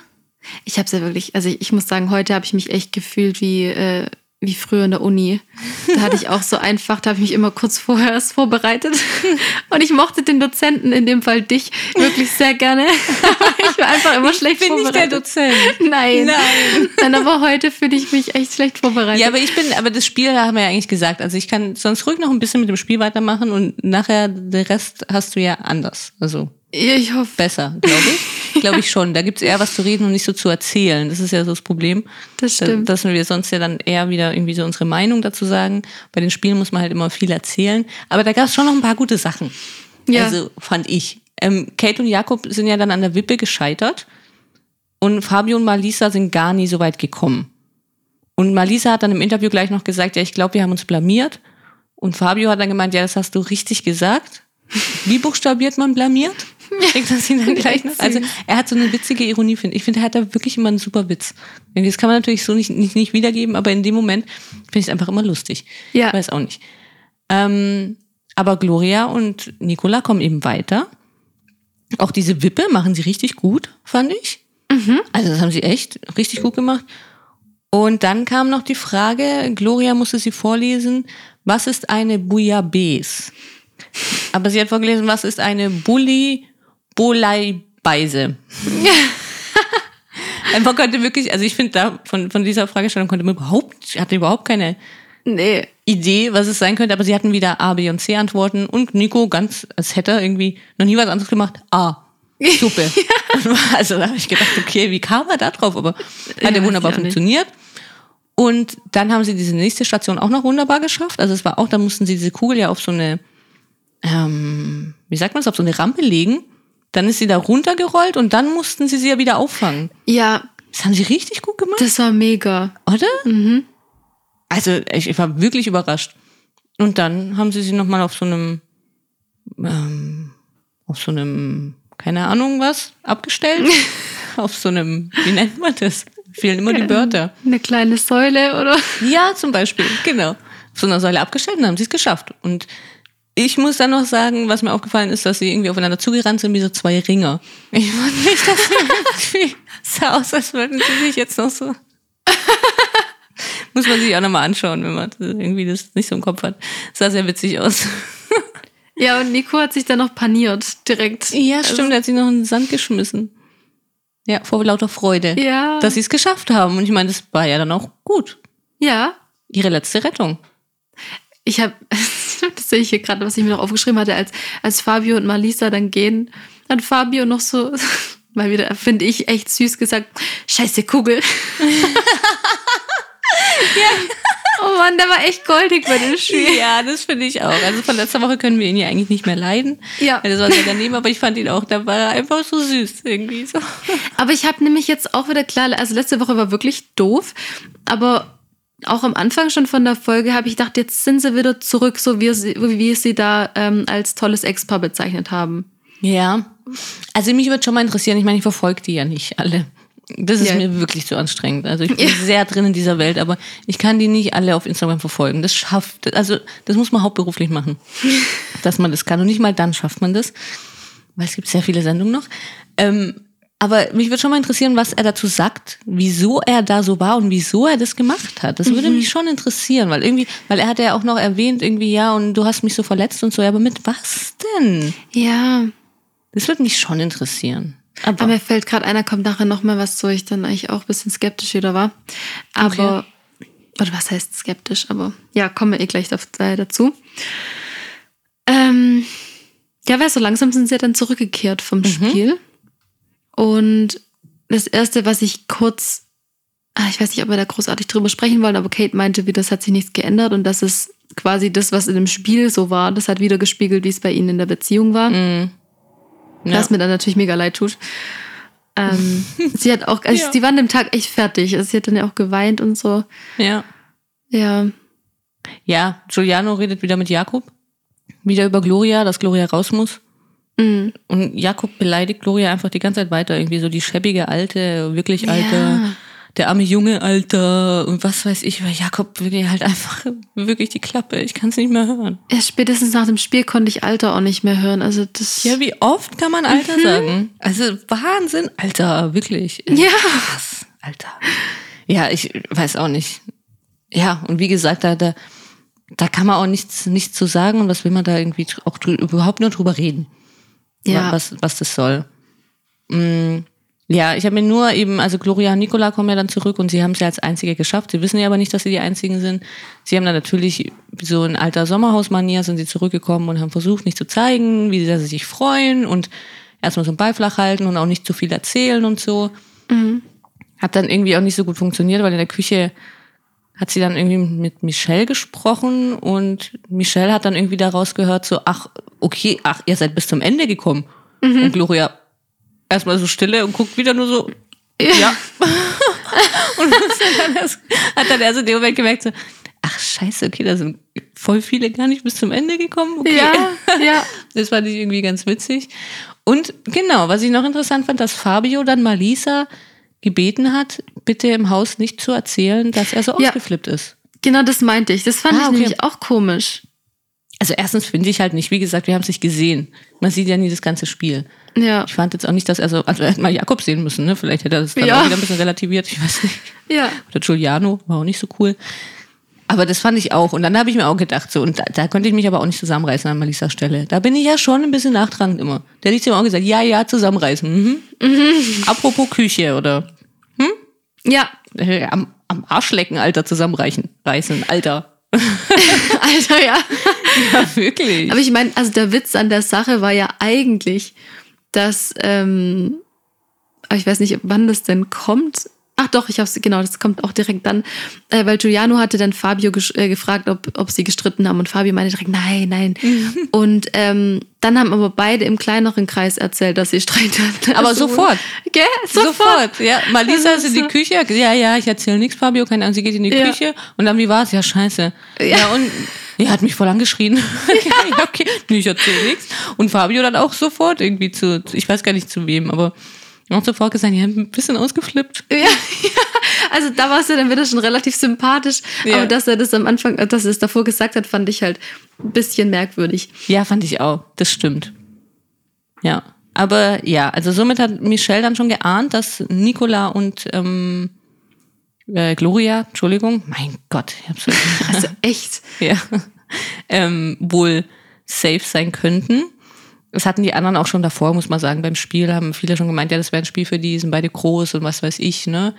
ich habe es ja wirklich, also ich, ich muss sagen, heute habe ich mich echt gefühlt wie, äh, wie früher in der Uni. Da hatte ich auch so einfach, da habe ich mich immer kurz vorher erst vorbereitet. [LAUGHS] Und ich mochte den Dozenten, in dem Fall dich, wirklich sehr gerne. [LAUGHS] ich war einfach immer schlecht bin nicht der vorbereitet. Dozent. Nein. Nein. [LAUGHS] Nein, aber heute fühle ich mich echt schlecht vorbereitet. Ja, aber ich bin, aber das Spiel haben wir ja eigentlich gesagt. Also ich kann sonst ruhig noch ein bisschen mit dem Spiel weitermachen und nachher den Rest hast du ja anders. Also ich hoffe, besser, glaube ich. Glaube ich schon. Da gibt's eher was zu reden und nicht so zu erzählen. Das ist ja so das Problem. das Da- stimmt. Dass wir sonst ja dann eher wieder irgendwie so unsere Meinung dazu sagen. Bei den Spielen muss man halt immer viel erzählen. Aber da gab's schon noch ein paar gute Sachen. Ja. Also fand ich. Ähm, Kate und Jakob sind ja dann an der Wippe gescheitert. Und Fabio und Malisa sind gar nie so weit gekommen. Und Malisa hat dann im Interview gleich noch gesagt, ja, ich glaube, wir haben uns blamiert. Und Fabio hat dann gemeint, ja, das hast du richtig gesagt. Wie buchstabiert man blamiert? Kriegt das ihn dann [LAUGHS] gleich noch? Also er hat so eine witzige Ironie, finde ich. Ich finde, er hat da wirklich immer einen super Witz. Das kann man natürlich so nicht, nicht, nicht wiedergeben, aber in dem Moment finde ich es einfach immer lustig. Ja. Ich weiß auch nicht. Ähm, aber Gloria und Nicola kommen eben weiter. Auch diese Wippe machen sie richtig gut, fand ich. Also das haben sie echt richtig gut gemacht. Und dann kam noch die Frage, Gloria musste sie vorlesen, was ist eine Bouillabaisse? Aber sie hat vorgelesen, was ist eine Bulli Bolaibeise? Man [LAUGHS] konnte wirklich, also ich finde da von, von dieser Fragestellung konnte man überhaupt, hatte überhaupt keine Nee. Idee, was es sein könnte, aber sie hatten wieder A, B und C Antworten und Nico ganz, als hätte er irgendwie noch nie was anderes gemacht, A. [LAUGHS] Suppe. [LAUGHS] Also da habe ich gedacht, okay, wie kam er da drauf? Aber Ja, hat ja wunderbar auch nicht. funktioniert. Und dann haben sie diese nächste Station auch noch wunderbar geschafft. Also es war auch, da mussten sie diese Kugel ja auf so eine, ähm, wie sagt man es, auf so eine Rampe legen. Dann ist sie da runtergerollt und dann mussten sie sie ja wieder auffangen. Ja, Das haben sie richtig gut gemacht, das war mega. oder? Also ich, ich war wirklich überrascht. Und dann haben sie sie nochmal auf so einem, ähm, auf so einem, keine Ahnung was, abgestellt. [LAUGHS] auf so einem, wie nennt man das? Fehlen immer die Wörter. Eine kleine Säule, oder? Ja, zum Beispiel, genau. Auf so einer Säule abgestellt und dann haben sie es geschafft. Und ich muss dann noch sagen, was mir aufgefallen ist, dass sie irgendwie aufeinander zugerannt sind wie so zwei Ringer. Ich fand nicht, dass sie [LAUGHS] irgendwie sah aus, als würden sie sich jetzt noch so. [LAUGHS] muss man sich auch nochmal anschauen, wenn man irgendwie das nicht so im Kopf hat. Sah sehr witzig aus. [LAUGHS] Ja, und Nico hat sich dann noch paniert, direkt. Ja, stimmt, er hat sie noch in den Sand geschmissen. Ja, vor lauter Freude. Ja. Dass sie es geschafft haben. Und ich meine, das war ja dann auch gut. Ja. Ihre letzte Rettung. Ich habe, [LAUGHS] das sehe ich hier gerade, was ich mir noch aufgeschrieben hatte, als, als Fabio und Malisa dann gehen, dann Fabio noch so, [LAUGHS] mal wieder, finde ich, echt süß gesagt, scheiße Kugel. [LAUGHS] Oh Mann, der war echt goldig bei dem Spiel. Ja, das finde ich auch. Also von letzter Woche können wir ihn ja eigentlich nicht mehr leiden. Ja. Das war sehr daneben, aber ich fand ihn auch, da war er einfach so süß irgendwie so. Aber ich habe nämlich jetzt auch wieder klar, also letzte Woche war wirklich doof, aber auch am Anfang schon von der Folge habe ich gedacht, jetzt sind sie wieder zurück, so wie sie, wie wir sie da ähm, als tolles Ex-Paar bezeichnet haben. Ja. Also mich würde schon mal interessieren, ich meine, ich verfolge die ja nicht alle. Das ist Ja. mir wirklich zu anstrengend. Also ich bin Ja. sehr drin in dieser Welt, aber ich kann die nicht alle auf Instagram verfolgen. Das schafft, also das muss man hauptberuflich machen, [LAUGHS] dass man das kann. Und nicht mal dann schafft man das, weil es gibt sehr viele Sendungen noch. Ähm, aber mich würde schon mal interessieren, was er dazu sagt, wieso er da so war und wieso er das gemacht hat. Das würde mich schon interessieren, weil irgendwie, weil er hat ja auch noch erwähnt, irgendwie, ja, und du hast mich so verletzt und so, ja, aber mit was denn? Ja, Das würde mich schon interessieren. aber mir fällt gerade einer, kommt nachher noch mal was, wo ich dann eigentlich auch ein bisschen skeptisch wieder war. Aber, oder was heißt skeptisch, aber ja, kommen wir eh gleich äh, dazu. Ähm, ja, weil so langsam sind sie ja dann zurückgekehrt vom Spiel. Und das Erste, was ich kurz, ah, ich weiß nicht, ob wir da großartig drüber sprechen wollen, aber Kate meinte, wie das hat sich nichts geändert und das ist quasi das, was in dem Spiel so war. Das hat wieder gespiegelt, wie es bei ihnen in der Beziehung war. Mhm. Ja. Was mir dann natürlich mega leid tut. Ähm, [LAUGHS] sie hat auch, also Ja. sie war an dem Tag echt fertig. Also sie hat dann ja auch geweint und so. ja. Ja. Ja, Giuliano redet wieder mit Jakob. Wieder über Gloria, dass Gloria raus muss. Mhm. Und Jakob beleidigt Gloria einfach die ganze Zeit weiter. Irgendwie so die schäbige Alte, wirklich Ja. Alte, der arme Junge Alter und was weiß ich, weil Jakob wirklich halt einfach [LAUGHS] wirklich die Klappe. Ich kann es nicht mehr hören. Ja, spätestens nach dem Spiel konnte ich Alter auch nicht mehr hören. Also das. Ja, wie oft kann man Alter sagen? Also Wahnsinn, Alter, wirklich. Ja. Krass, Alter. Ja, ich weiß auch nicht. Ja, und wie gesagt, da, da, da kann man auch nichts, nichts zu sagen und was will man da irgendwie auch drü überhaupt nur drüber reden, Ja. was, was das soll. Mm, ja, ich habe mir nur eben, also Gloria und Nicola kommen ja dann zurück und sie haben es ja als Einzige geschafft. Sie wissen ja aber nicht, dass sie die Einzigen sind. Sie haben dann natürlich so in alter Sommerhausmanier sind sie zurückgekommen und haben versucht, nicht zu zeigen, wie sehr sie sich freuen und erstmal so einen Beiflach halten und auch nicht zu viel erzählen und so. Hat dann irgendwie auch nicht so gut funktioniert, weil in der Küche hat sie dann irgendwie mit Michelle gesprochen und Michelle hat dann irgendwie daraus gehört, so, ach, okay, ach, ihr seid bis zum Ende gekommen. Und Gloria erstmal so stille und guckt wieder nur so, ja. [LAUGHS] und hat dann, erst, hat dann erst in dem Moment gemerkt, so, ach scheiße, okay, da sind voll viele gar nicht bis zum Ende gekommen. Okay. Ja, ja. [LAUGHS] Das fand ich irgendwie ganz witzig. Und genau, was ich noch interessant fand, dass Fabio dann Malisa gebeten hat, bitte im Haus nicht zu erzählen, dass er so Ja. ausgeflippt ist. Genau das meinte ich. Das fand Ah, ich okay. nämlich auch komisch. Also erstens finde ich halt nicht, wie gesagt, wir haben es nicht gesehen. Man sieht ja nie das ganze Spiel. Ja. Ich fand jetzt auch nicht, dass er so, also er hätte mal Jakob sehen müssen, ne? Vielleicht hätte er das dann Ja. auch wieder ein bisschen relativiert, ich weiß nicht. Ja. Oder Giuliano, war auch nicht so cool. Aber das fand ich auch. Und dann habe ich mir auch gedacht, so, und da, da konnte ich mich aber auch nicht zusammenreißen an Malisas Stelle. Da bin ich ja schon ein bisschen nachtragend immer. Da hätte ich ihm auch gesagt, ja, ja, zusammenreißen. Mhm. Apropos Küche oder Ja. äh, am, am Arsch lecken, Alter, zusammenreichen. Reißen, Alter. [LAUGHS] Alter, ja. [LAUGHS] Ja, wirklich. Aber ich meine, also der Witz an der Sache war ja eigentlich, dass, ähm, ich weiß nicht, wann das denn kommt. Ach doch, ich hab's, genau, das kommt auch direkt dann, äh, weil Giuliano hatte dann Fabio äh, gefragt, ob, ob sie gestritten haben und Fabio meinte direkt, nein, nein. und ähm, dann haben aber beide im kleineren Kreis erzählt, dass sie Streit hatten. Aber Also, sofort. Gell? Sofort. Ja, Malisa ist in die Küche. Ja, ja, ich erzähle nichts, Fabio, keine Ahnung, sie geht in die Ja. Küche. Und dann, wie war's? Ja, scheiße. Ja, und er hat mich voll angeschrien. [LAUGHS] [LAUGHS] ja, ja, okay. Nee, ich erzähle nichts. Und Fabio dann auch sofort irgendwie zu, ich weiß gar nicht zu wem, aber auch sofort gesagt, ja, ein bisschen ausgeflippt. Ja, [LAUGHS] ja, also da war es ja dann wieder schon relativ sympathisch. Ja. Aber dass er das am Anfang, dass er es davor gesagt hat, fand ich halt ein bisschen merkwürdig. Ja, fand ich auch. Das stimmt. Ja. Aber ja, also somit hat Michelle dann schon geahnt, dass Nicola und ähm, äh, Gloria, Entschuldigung, mein Gott, ich hab's [LAUGHS] Also echt. ja, [LAUGHS] ähm, wohl safe sein könnten. Das hatten die anderen auch schon davor, muss man sagen. Beim Spiel haben viele schon gemeint, ja, das wäre ein Spiel für die, sind beide groß und was weiß ich, ne?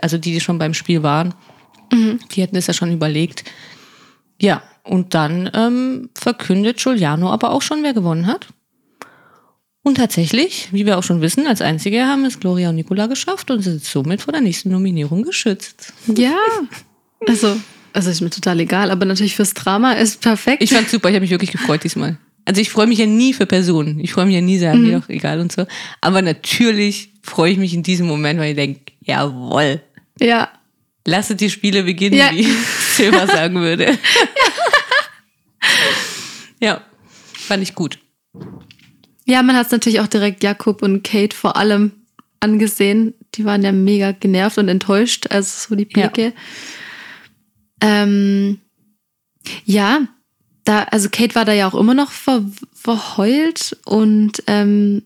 Also die, die schon beim Spiel waren, die hätten das ja schon überlegt. Ja, und dann ähm, verkündet Giuliano aber auch schon, wer gewonnen hat. Und tatsächlich, wie wir auch schon wissen, als Einzige haben es Gloria und Nicola geschafft und sind somit vor der nächsten Nominierung geschützt. Ja. Also, also ist mir total egal, aber natürlich fürs Drama ist perfekt. Ich fand's super, ich habe mich wirklich gefreut diesmal. Also ich freue mich ja nie für Personen. Ich freue mich ja nie, sagen mir doch egal und so. Aber natürlich freue ich mich in diesem Moment, weil ich denke, jawohl, ja. lasset die Spiele beginnen, Ja. wie Silva [LAUGHS] sagen würde. ja, fand ich gut. Ja, man hat es natürlich auch direkt Jakob und Kate vor allem angesehen. Die waren ja mega genervt und enttäuscht, also so die Ja. Blicke. Ähm, ja, da, also Kate war da ja auch immer noch ver, verheult und ähm,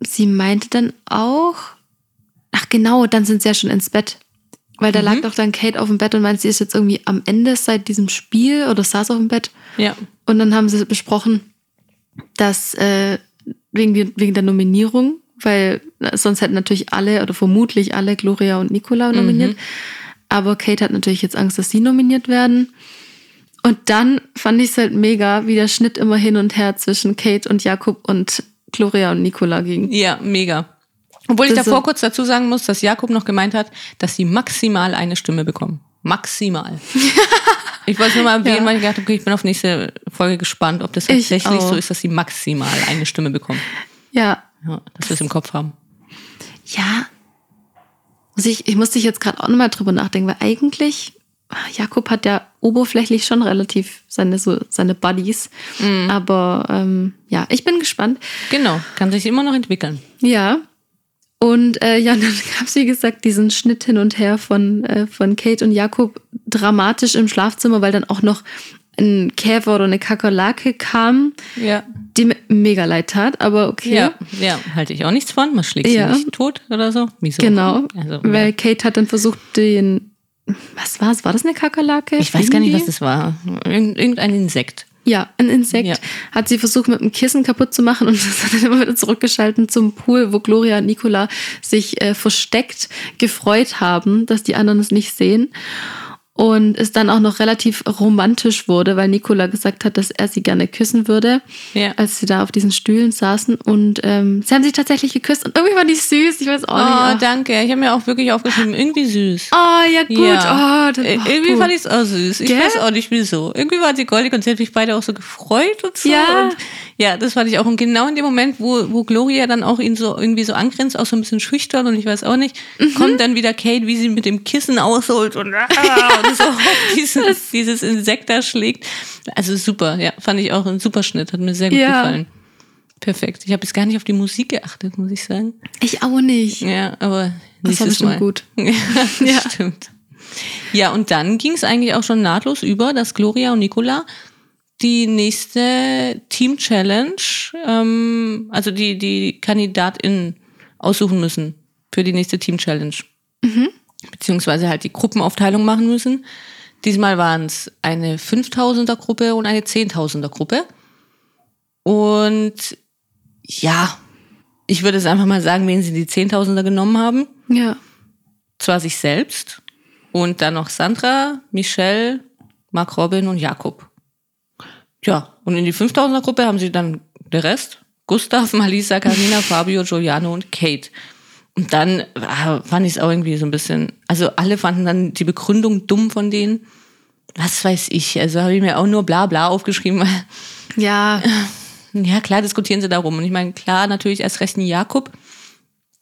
sie meinte dann auch, ach genau, dann sind sie ja schon ins Bett. Weil da Mhm. lag doch dann Kate auf dem Bett und meinte, sie ist jetzt irgendwie am Ende seit diesem Spiel oder saß auf dem Bett. Ja, Und dann haben sie besprochen, dass äh, wegen, wegen der Nominierung, weil sonst hätten natürlich alle oder vermutlich alle Gloria und Nicola nominiert. Aber Kate hat natürlich jetzt Angst, dass sie nominiert werden. Und dann fand ich es halt mega, wie der Schnitt immer hin und her zwischen Kate und Jakob und Gloria und Nicola ging. ja, mega. Obwohl ich davor so- kurz dazu sagen muss, dass Jakob noch gemeint hat, dass sie maximal eine Stimme bekommen. Maximal. [LAUGHS] ich wollte es nur mal erwähnen, Ja. weil ich gedacht habe, okay, ich bin auf nächste Folge gespannt, ob das Ich tatsächlich so ist, dass sie maximal eine Stimme bekommen. Ja. Ja, dass wir es im Kopf haben. Ja. Muss ich, ich musste jetzt gerade auch nochmal drüber nachdenken, weil eigentlich, Jakob hat ja oberflächlich schon relativ seine, so, seine Buddies. Aber ähm, ja, ich bin gespannt. Genau, kann sich immer noch entwickeln. Ja. Und äh, ja, [LAUGHS] dann gab es, wie gesagt, diesen Schnitt hin und her von, äh, von Kate und Jakob dramatisch im Schlafzimmer, weil dann auch noch ein Käfer oder eine Kakerlake kam, Ja. die mir mega leid tat, aber okay. Ja, ja, halte ich auch nichts von. Man schlägt Ja. sie nicht tot oder so. Wieso? Genau. Also, weil. Kate hat dann versucht, den. Was war es? War das eine Kakerlake? Ich weiß gar nicht, was Irgendwie? das war. Irgend- Irgendein Insekt. Ja, ein Insekt. Ja. Hat sie versucht, mit dem Kissen kaputt zu machen und [LAUGHS] das hat dann immer wieder zurückgeschalten zum Pool, wo Gloria und Nicola sich äh, versteckt gefreut haben, dass die anderen es nicht sehen. Und es dann auch noch relativ romantisch wurde, weil Nicola gesagt hat, dass er sie gerne küssen würde, Ja. als sie da auf diesen Stühlen saßen. Und ähm, sie haben sich tatsächlich geküsst und irgendwie war die süß. Ich weiß auch Oh, nicht. ach. danke. Ich habe mir auch wirklich aufgeschrieben, irgendwie süß. Oh, ja, gut. Ja. Oh, das, oh, irgendwie gut. fand ich es auch süß. Ich Gell? weiß auch nicht wieso. Irgendwie waren sie goldig und sie hat mich beide auch so gefreut und so. Ja. Und ja, das fand ich auch. Und genau in dem Moment, wo, wo Gloria dann auch ihn so irgendwie so angrenzt, auch so ein bisschen schüchtern und ich weiß auch nicht, Mhm. kommt dann wieder Kate, wie sie mit dem Kissen ausholt und, [LAUGHS] ah, und so auf [LAUGHS] dieses, dieses Insekt da schlägt. Also super, ja, fand ich auch ein super Schnitt, hat mir sehr gut Ja. gefallen. Perfekt. Ich habe jetzt gar nicht auf die Musik geachtet, muss ich sagen. Ich auch nicht. Ja, aber Das war bestimmt Mal. gut. [LAUGHS] Ja, [LAUGHS] das Ja. stimmt. Ja, und dann ging es eigentlich auch schon nahtlos über, dass Gloria und Nicola die nächste Team-Challenge, ähm, also die, die KandidatInnen aussuchen müssen für die nächste Team-Challenge. Beziehungsweise halt die Gruppenaufteilung machen müssen. Diesmal waren es eine 5000er Gruppe und eine 10.000er Gruppe. Und ja, ich würde es einfach mal sagen, wen sie die 10.000er genommen haben Ja. zwar sich selbst und dann noch Sandra, Michelle, Mark Robin und Jakob. Ja, und in die 5000er Gruppe haben sie dann der Rest. Gustav, [LAUGHS] Malisa, Karina, Fabio, Giuliano und Kate. Und dann ah, fand ich es auch irgendwie so ein bisschen, also alle fanden dann die Begründung dumm von denen. Was weiß ich, also habe ich mir auch nur bla bla aufgeschrieben, weil Ja. [LAUGHS] ja, klar diskutieren sie darum. Und ich meine, klar, natürlich erst recht ein Jakob.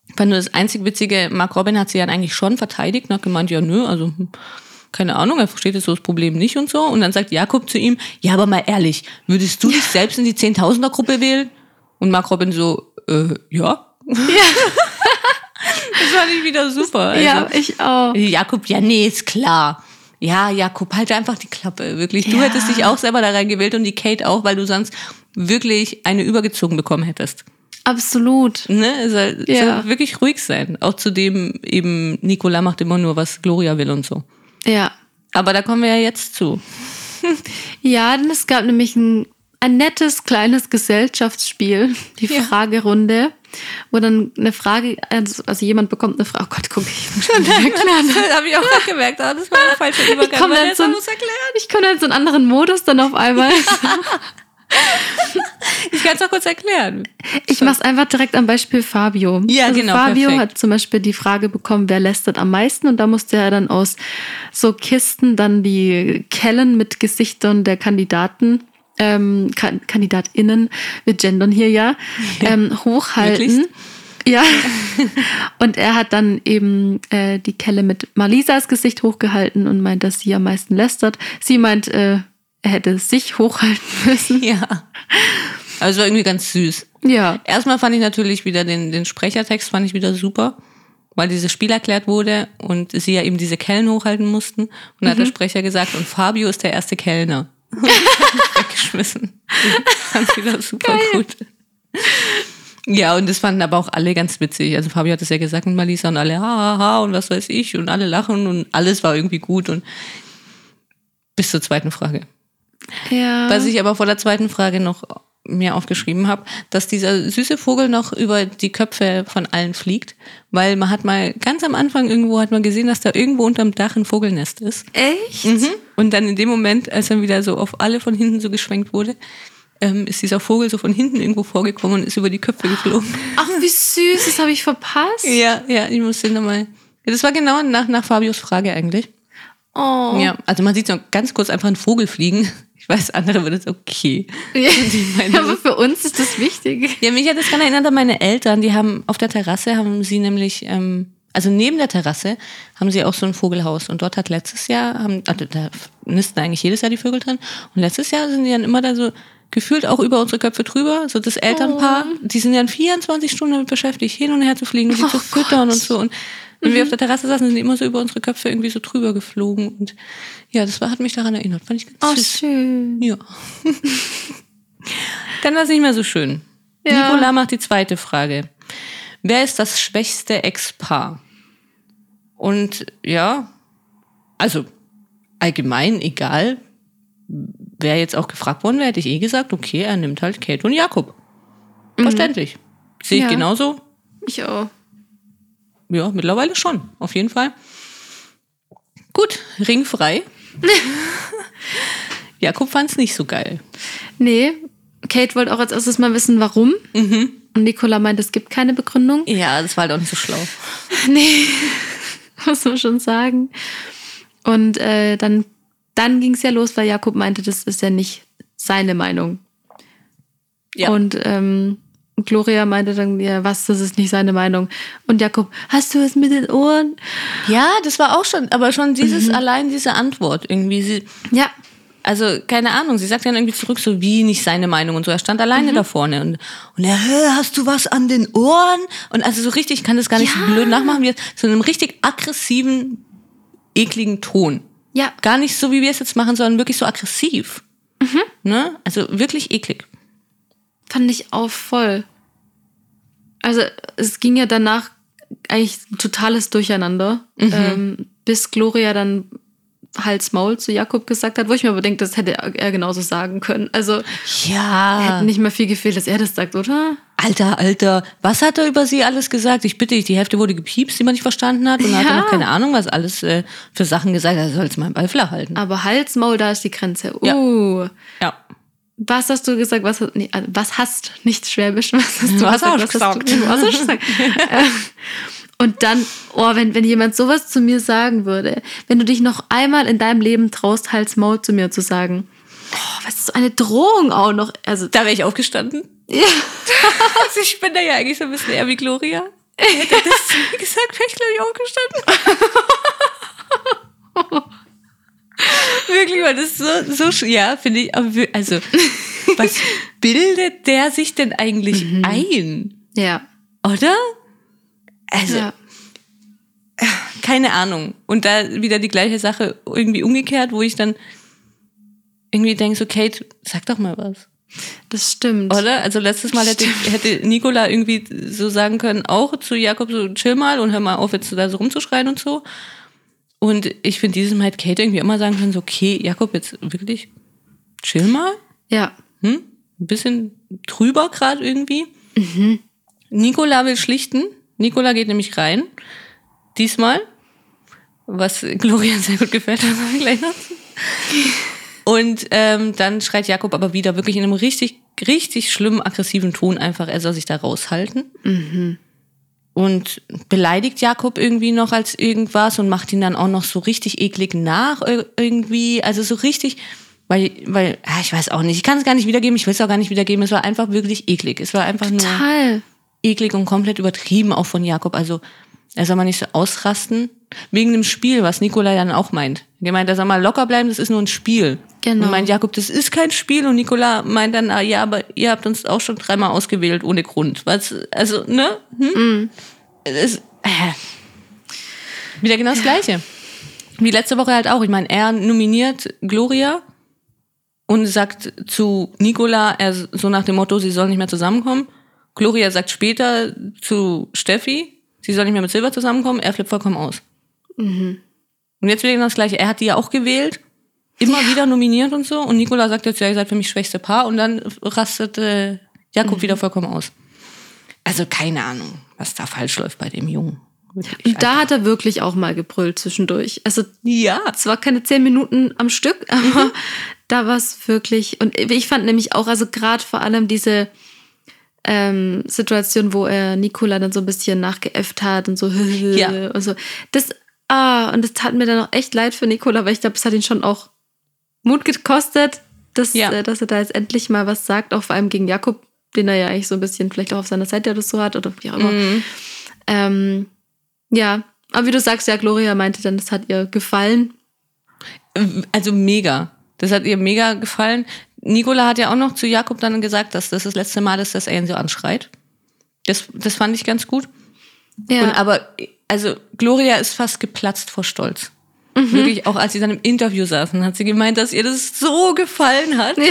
Ich fand nur das einzig Witzige, Mark Robin hat sie dann eigentlich schon verteidigt und hat gemeint, ja, nö, also keine Ahnung, er versteht jetzt so das Problem nicht und so. Und dann sagt Jakob zu ihm, ja, aber mal ehrlich, würdest du dich selbst in die 10.000er Gruppe wählen? Und Mark Robin so, äh, ja. [LAUGHS] das fand ich wieder super. Also, Ja, ich auch. Jakob, ja, nee, ist klar. Ja, Jakob, halt einfach die Klappe, wirklich. Du Ja. hättest dich auch selber da reingewählt und die Kate auch, weil du sonst wirklich eine übergezogen bekommen hättest. Absolut. Ne? Es soll, es Ja. soll wirklich ruhig sein. Auch zudem eben, Nicola macht immer nur, was Gloria will und so. Ja. Aber da kommen wir ja jetzt zu. [LAUGHS] Ja, denn es gab nämlich ein, ein nettes kleines Gesellschaftsspiel, die Ja. Fragerunde, wo dann eine Frage, also also jemand bekommt eine Frage, oh Gott, guck, ich wieder erklären. [LAUGHS] Das habe ich auch gerade gemerkt, aber das war ein falscher Ich Übergang. komme weil dann, jetzt so, ich komm dann so einen anderen Modus dann auf einmal. Ich kann es auch kurz erklären. Ich mache es einfach direkt am Beispiel Fabio. Ja, also genau, Fabio perfekt. hat zum Beispiel die Frage bekommen, wer lästert am meisten und da musste er dann aus so Kisten dann die Kellen mit Gesichtern der Kandidaten, ähm, Ka KandidatInnen, wir gendern hier ja, ähm, hochhalten. Möglichst. Ja. [LAUGHS] Und er hat dann eben äh, die Kelle mit Malisas Gesicht hochgehalten und meint, dass sie am meisten lästert. Sie meint, äh, er hätte sich hochhalten [LAUGHS] müssen. Ja. Aber es war irgendwie ganz süß. Ja. Erstmal fand ich natürlich wieder den, den Sprechertext fand ich wieder super, weil dieses Spiel erklärt wurde und sie ja eben diese Kellen hochhalten mussten. Und dann hat der Sprecher gesagt, und Fabio ist der erste Kellner. [LAUGHS] Weggeschmissen. Ich fand's wieder super gut. Ja, und das fanden aber auch alle ganz witzig. Also Fabio hat es ja gesagt mit Malisa und alle, ha, ha, ha, und was weiß ich, und alle lachen und alles war irgendwie gut und bis zur zweiten Frage. Ja. Was ich aber vor der zweiten Frage noch mir aufgeschrieben habe, dass dieser süße Vogel noch über die Köpfe von allen fliegt, weil man hat mal ganz am Anfang irgendwo hat man gesehen, dass da irgendwo unterm Dach ein Vogelnest ist. Echt? Mhm. Und dann in dem Moment, als dann wieder so auf alle von hinten so geschwenkt wurde, ähm, ist dieser Vogel so von hinten irgendwo vorgekommen und ist über die Köpfe geflogen. Ach, wie süß, das habe ich verpasst. Ja, ja, ich muss den nochmal. Das war genau nach, nach Fabios Frage eigentlich. Oh. Ja, also man sieht so ganz kurz einfach einen Vogel fliegen. Ich weiß, andere würden es okay. Ja. [LAUGHS] Die meinen Aber für uns ist das wichtig. Ja, mich hat das gerade erinnert an meine Eltern. Die haben auf der Terrasse haben sie nämlich, ähm, also neben der Terrasse haben sie auch so ein Vogelhaus. Und dort hat letztes Jahr, haben, also da nisten eigentlich jedes Jahr die Vögel drin. Und letztes Jahr sind die dann immer da so gefühlt auch über unsere Köpfe drüber. So das Elternpaar, die sind dann 24 Stunden damit beschäftigt, hin und her zu fliegen, sie Oh zu füttern und so. Und wenn wir auf der Terrasse saßen, sind die immer so über unsere Köpfe irgendwie so drüber geflogen. Und ja, das war, hat mich daran erinnert. Fand ich ganz Oh, süß. schön. Ja. [LAUGHS] Dann war es nicht mehr so schön. Ja. Nicola macht die zweite Frage. Wer ist das schwächste Ex-Paar? Und ja, also allgemein, egal, wer jetzt auch gefragt worden wäre, hätte ich eh gesagt, okay, er nimmt halt Kate und Jakob. Verständlich. Sehe ich Ja. genauso. Ich auch. Ja, mittlerweile schon, auf jeden Fall. Gut, ringfrei. [LAUGHS] Jakob fand es nicht so geil. Nee, Kate wollte auch als erstes mal wissen, warum. Mhm. Und Nicola meint, es gibt keine Begründung. Ja, das war halt auch nicht so schlau. [LAUGHS] Nee, [LAUGHS] muss man schon sagen. Und äh, dann, dann ging es ja los, weil Jakob meinte, das ist ja nicht seine Meinung. Ja. Und ähm, Gloria meinte dann, ja, was, das ist nicht seine Meinung. Und Jakob, hast du es mit den Ohren? Ja, das war auch schon, aber schon dieses, allein diese Antwort irgendwie. Sie, Ja, also, keine Ahnung, sie sagt dann irgendwie zurück, so wie nicht seine Meinung und so. Er stand alleine da vorne und, und er, "Hä, hast du was an den Ohren? Und also so richtig, ich kann das gar nicht so blöd nachmachen, wie so in einem richtig aggressiven, ekligen Ton. ja, Gar nicht so, wie wir es jetzt machen, sondern wirklich so aggressiv. Ne? Also wirklich eklig. fand ich auch voll. Also es ging ja danach eigentlich ein totales Durcheinander, ähm, bis Gloria dann Hals Maul zu Jakob gesagt hat, wo ich mir aber denke, das hätte er genauso sagen können. Also Ja. hätte nicht mehr viel gefehlt, dass er das sagt, oder? Alter, Alter, was hat er über sie alles gesagt? Ich bitte dich, die Hälfte wurde gepiepst, die man nicht verstanden hat. Und dann hat er Ja. noch keine Ahnung, was alles äh, für Sachen gesagt hat. Er soll jetzt mal Ball flach halten. Aber Hals Maul, da ist die Grenze. Ja. Uh. Ja. Was hast du gesagt? Was, nee, also, was hast, nicht Schwäbisch, was hast du Was gesagt? hast du hast gesagt? du, was hast du gesagt? [LAUGHS] Und dann, oh, wenn, wenn jemand sowas zu mir sagen würde, wenn du dich noch einmal in deinem Leben traust, Hals Maul zu mir zu sagen, oh, was ist so eine Drohung auch noch? Also, Da wäre ich aufgestanden. ja, Also [LAUGHS] ich bin da ja eigentlich so ein bisschen eher wie Gloria. Hätte das zu mir gesagt, wäre ich glaube ich aufgestanden. Wirklich, weil das so, so sch- ja, finde ich, also, was [LAUGHS] bildet der sich denn eigentlich ein? ja, Oder? Also, ja. [LAUGHS] keine Ahnung. Und da wieder die gleiche Sache irgendwie umgekehrt, wo ich dann irgendwie denke, so, Kate, sag doch mal was. das stimmt. Oder? Also letztes Mal hätte, hätte Nicola irgendwie so sagen können, auch zu Jakob so, chill mal und hör mal auf, jetzt da so rumzuschreien und so. Und ich finde, dieses Mal hätte Kate irgendwie immer sagen können, so, okay, Jakob, jetzt wirklich chill mal. Ja, Hm? Ein bisschen drüber gerade irgendwie. Nicola will schlichten. Nicola geht nämlich rein. Diesmal. Was Gloria [LAUGHS] sehr gut gefällt, das wir gleich noch. Und ähm, dann schreit Jakob aber wieder wirklich in einem richtig, richtig schlimmen, aggressiven Ton einfach, er soll sich da raushalten. Und beleidigt Jakob irgendwie noch als irgendwas und macht ihn dann auch noch so richtig eklig nach ir- irgendwie. Also so richtig, weil, weil, ah, ich weiß auch nicht, ich kann es gar nicht wiedergeben, ich will es auch gar nicht wiedergeben. Es war einfach wirklich eklig. Es war einfach nur total. Eklig und komplett übertrieben auch von Jakob. Also er soll mal nicht so ausrasten. Wegen dem Spiel, was Nikolai dann auch meint. Er meint, er soll mal locker bleiben, das ist nur ein Spiel. Genau. Und meint Jakob, das ist kein Spiel. Und Nikola meint dann, ah, ja, aber ihr habt uns auch schon dreimal ausgewählt ohne Grund. Was, also, ne? Hm? Das, äh. Wieder genau das Gleiche. Wie letzte Woche halt auch. Ich meine, er nominiert Gloria und sagt zu Nicola, er so nach dem Motto, sie sollen nicht mehr zusammenkommen. Gloria sagt später zu Steffi, sie soll nicht mehr mit Silber zusammenkommen. Er flippt vollkommen aus. Und jetzt wieder das Gleiche. Er hat die ja auch gewählt, immer wieder nominiert und so. Und Nicola sagt jetzt, ja, ihr seid für mich schwächste Paar. Und dann rastet äh, Jakob wieder vollkommen aus. Also keine Ahnung, was da falsch läuft bei dem Jungen. Wirklich. Und da hat er wirklich auch mal gebrüllt zwischendurch. Also ja. zwar keine zehn Minuten am Stück, aber da war es wirklich, und ich fand nämlich auch, also gerade vor allem diese ähm, Situation, wo er Nikola dann so ein bisschen nachgeäfft hat und so, [LAUGHS] Ja. und so. Das, ah, und das tat mir dann auch echt leid für Nikola, weil ich glaube, es hat ihn schon auch Mut gekostet, dass, Ja. äh, dass er da jetzt endlich mal was sagt, auch vor allem gegen Jakob, den er ja eigentlich so ein bisschen vielleicht auch auf seiner Seite oder so hat oder wie auch immer. Mhm. Ähm, ja, aber wie du sagst, ja, Gloria meinte dann, das hat ihr gefallen. Also mega. Das hat ihr mega gefallen. Nicola hat ja auch noch zu Jakob dann gesagt, dass das das letzte Mal ist, dass er ihn so anschreit. Das, das fand ich ganz gut. Ja, Und aber, also Gloria ist fast geplatzt vor Stolz. Mhm. Wirklich, auch als sie dann im Interview saßen, hat sie gemeint, dass ihr das so gefallen hat. [LAUGHS]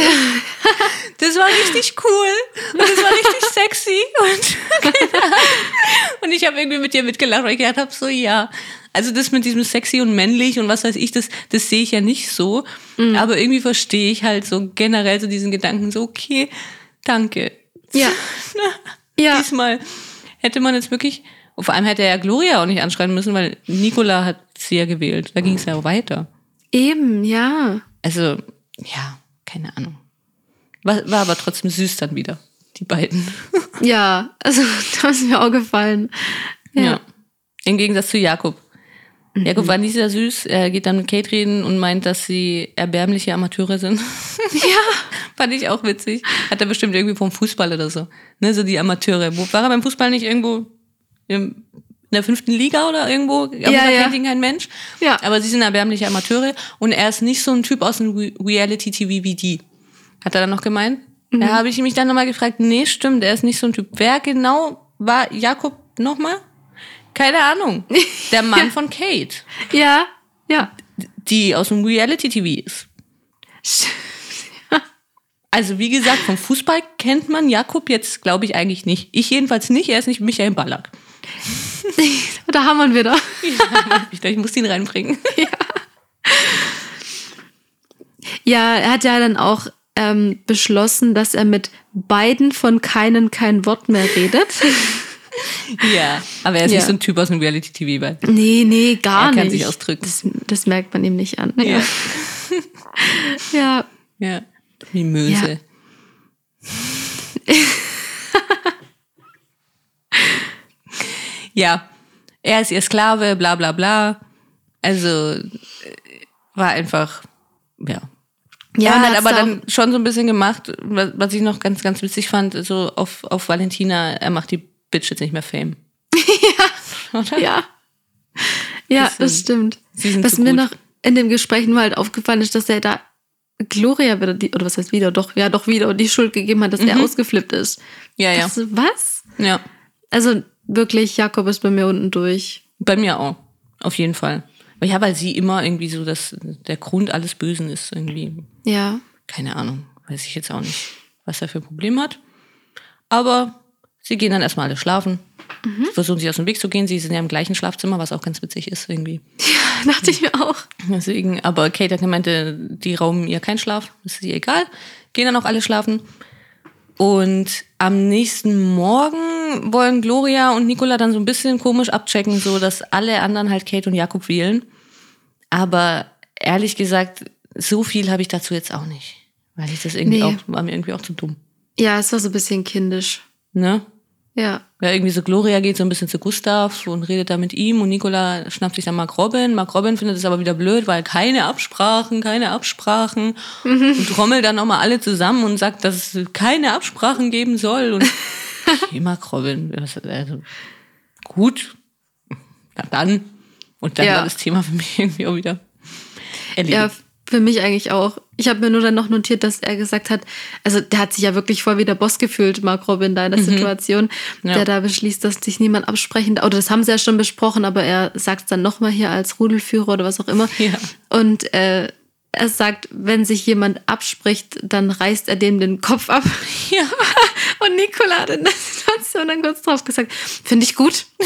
Das war richtig cool und das war richtig sexy und, [LAUGHS] [LAUGHS] und ich habe irgendwie mit dir mitgelacht, weil ich gedacht habe, so ja. Also das mit diesem sexy und männlich und was weiß ich, das, das sehe ich ja nicht so. Mhm. Aber irgendwie verstehe ich halt so generell so diesen Gedanken so, okay, danke. ja. [LAUGHS] ja. Diesmal hätte man jetzt wirklich, und vor allem hätte er ja Gloria auch nicht anschreien müssen, weil Nicola hat sie ja gewählt. Da ging es ja auch weiter. Eben, ja. Also, ja, keine Ahnung. War, war aber trotzdem süß dann wieder, die beiden. Ja, also [LAUGHS] das ist mir auch gefallen. Ja. Im Gegensatz zu Jakob. Jakob war nicht sehr süß. Er geht dann mit Kate reden und meint, dass sie erbärmliche Amateure sind. [LAUGHS] ja. Fand ich auch witzig. Hat er bestimmt irgendwie vom Fußball oder so. Ne, so die Amateure. War er beim Fußball nicht irgendwo im, in der fünften Liga oder irgendwo? Jeden Fall ja. kennt ihn kein Mensch. Ja. Aber sie sind erbärmliche Amateure und er ist nicht so ein Typ aus dem Re- Reality-TV wie die. Hat er dann noch gemeint? Da habe ich mich dann nochmal gefragt, nee, stimmt, er ist nicht so ein Typ. Wer genau war Jakob nochmal? Keine Ahnung. Der Mann [LAUGHS] von Kate, Ja, ja. die aus dem Reality-TV ist. [LAUGHS] Also wie gesagt, vom Fußball kennt man Jakob jetzt, glaube ich, eigentlich nicht. Ich jedenfalls nicht, er ist nicht Michael Ballack. [LAUGHS] Da haben wir ihn wieder. Ich glaube, ich muss ihn reinbringen. Ja, er hat ja dann auch ähm, beschlossen, dass er mit beiden von keinen kein Wort mehr redet. Ja, aber er ist Ja. nicht so ein Typ aus dem Reality-TV, weil nee, nee, gar Er kann nicht. sich ausdrücken. Das, das merkt man ihm nicht an. Ja. [LAUGHS] ja. Ja. Wie Möse. [LAUGHS] Ja. Er ist ihr Sklave, bla bla bla. Also äh, war einfach, ja. Ja, er hat aber da dann schon so ein bisschen gemacht, was was ich noch ganz, ganz witzig fand, so auf, auf Valentina, er macht die Bitch jetzt nicht mehr Fame. [LAUGHS] ja. Oder? Ja. Ja, das stimmt. Was mir gut. noch in dem Gespräch nur halt aufgefallen ist, dass er da Gloria wieder, die, oder was heißt wieder, doch, ja, doch wieder die Schuld gegeben hat, dass er ausgeflippt ist. Mhm. Ja, ja. Das, was? Ja. Also wirklich, Jakob ist bei mir unten durch. Bei mir auch. Auf jeden Fall. Ja, weil sie immer irgendwie so, dass der Grund alles Bösen ist, irgendwie. Ja. Keine Ahnung. Weiß ich jetzt auch nicht, was er für ein Problem hat. Aber sie gehen dann erstmal alle schlafen. Versuchen sich aus dem Weg zu gehen. Sie sind ja im gleichen Schlafzimmer, was auch ganz witzig ist irgendwie. [LAUGHS] Dachte ich mir auch. Deswegen, aber Kate hat gemeint, äh, die rauben ihr keinen Schlaf. Ist ihr egal. Gehen dann auch alle schlafen. Und am nächsten Morgen wollen Gloria und Nicola dann so ein bisschen komisch abchecken, so dass alle anderen halt Kate und Jakob wählen. Aber ehrlich gesagt, so viel habe ich dazu jetzt auch nicht. Weil ich das irgendwie Nee. auch, war mir irgendwie auch zu dumm. Ja, es war so ein bisschen kindisch. Ne? Ja. Ja, irgendwie so Gloria geht so ein bisschen zu Gustav und redet da mit ihm und Nicola schnappt sich dann Mark Robin. Mark Robin findet es aber wieder blöd, weil keine Absprachen, keine Absprachen. Und trommelt dann nochmal alle zusammen und sagt, dass es keine Absprachen geben soll. Und [LAUGHS] okay, Mark Robin, also, gut, na dann. Und dann Ja. war das Thema für mich irgendwie auch wieder erledigt. Ja, für mich eigentlich auch. Ich habe mir nur dann noch notiert, dass er gesagt hat, also der hat sich ja wirklich voll wie der Boss gefühlt, Mark Robin, da in der Situation, Mhm. Ja. der da beschließt, dass sich niemand absprechen darf. Oder das haben sie ja schon besprochen, aber er sagt es dann nochmal hier als Rudelführer oder was auch immer. Ja. Und äh, er sagt, wenn sich jemand abspricht, dann reißt er dem den Kopf ab. [LAUGHS] Ja. [LAUGHS] Und Nicola hat in der Situation dann kurz drauf gesagt, finde ich gut. [LAUGHS]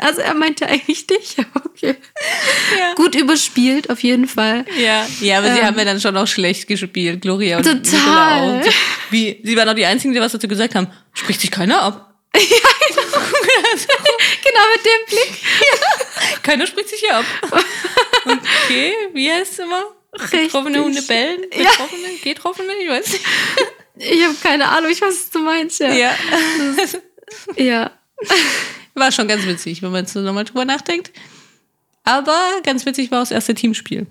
Also er meinte eigentlich dich. Okay. Ja. Gut überspielt, auf jeden Fall. Ja, ja, aber sie haben ja dann schon auch schlecht gespielt, Gloria und Total. Nicola auch. So, Wie, sie waren auch die Einzigen, die was dazu gesagt haben. Spricht sich keiner ab. Genau mit dem Blick. [LAUGHS] Keiner spricht sich hier ab. Okay, wie heißt es immer? Betroffene Hunde bellen? Ja. Betroffene? Getroffene? Ich weiß nicht. Ich habe keine Ahnung, ich weiß, was du meinst. Ja. Ja. ja. War schon ganz witzig, wenn man so nochmal drüber nachdenkt. Aber ganz witzig war auch das erste Teamspiel.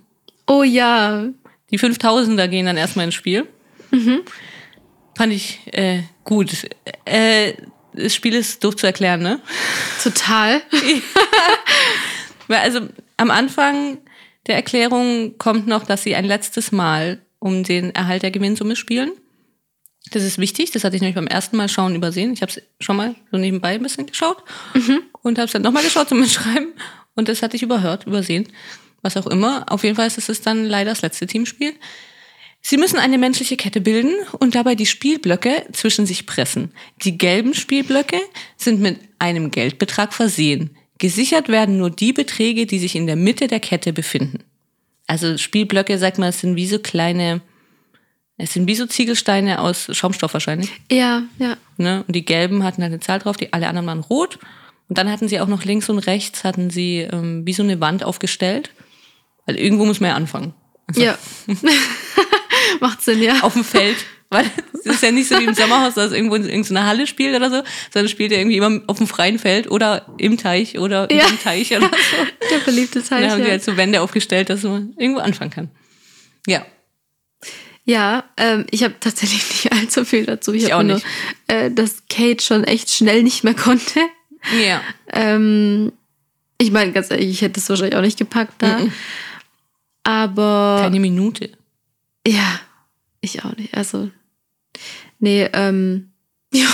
Oh ja. Die 5000er gehen dann erstmal ins Spiel. Fand ich äh, gut. Äh, das Spiel ist doof zu erklären, ne? Total. [LAUGHS] Weil also am Anfang der Erklärung kommt noch, dass sie ein letztes Mal um den Erhalt der Gewinnsumme spielen. Das ist wichtig, das hatte ich nämlich beim ersten Mal schauen übersehen. Ich habe es schon mal so nebenbei ein bisschen geschaut und habe es dann nochmal geschaut zum Mitschreiben und das hatte ich überhört, übersehen. Was auch immer. Auf jeden Fall ist es dann leider das letzte Teamspiel. Sie müssen eine menschliche Kette bilden und dabei die Spielblöcke zwischen sich pressen. Die gelben Spielblöcke sind mit einem Geldbetrag versehen. Gesichert werden nur die Beträge, die sich in der Mitte der Kette befinden. Also Spielblöcke, sagt man, es sind wie so kleine, es sind wie so Ziegelsteine aus Schaumstoff wahrscheinlich. Ja, ja. Ne? Und die gelben hatten halt eine Zahl drauf, die alle anderen waren rot. Und dann hatten sie auch noch links und rechts hatten sie ähm, wie so eine Wand aufgestellt. Weil irgendwo muss man ja anfangen. Also Ja. [LAUGHS] [LAUGHS] Macht Sinn, ja. auf dem Feld. Weil es ist ja nicht so wie im Sommerhaus, dass es irgendwo in irgendeiner Halle spielt oder so, sondern spielt ja irgendwie immer auf dem freien Feld oder im Teich oder Ja. im Teich oder [LAUGHS] so. Der verliebte Da Teil. haben die Ja, halt so Wände aufgestellt, dass man irgendwo anfangen kann. Ja. ja ähm, ich habe tatsächlich [LAUGHS] nicht allzu viel dazu. Ich, Ich auch nur, nicht. Äh, dass Kate schon echt schnell nicht mehr konnte. Ja. Ähm, ich meine, ganz ehrlich, ich hätte es wahrscheinlich auch nicht gepackt da. Mhm. Aber Keine Minute. ja, ich auch nicht. Also, nee, ähm, [LAUGHS] ja,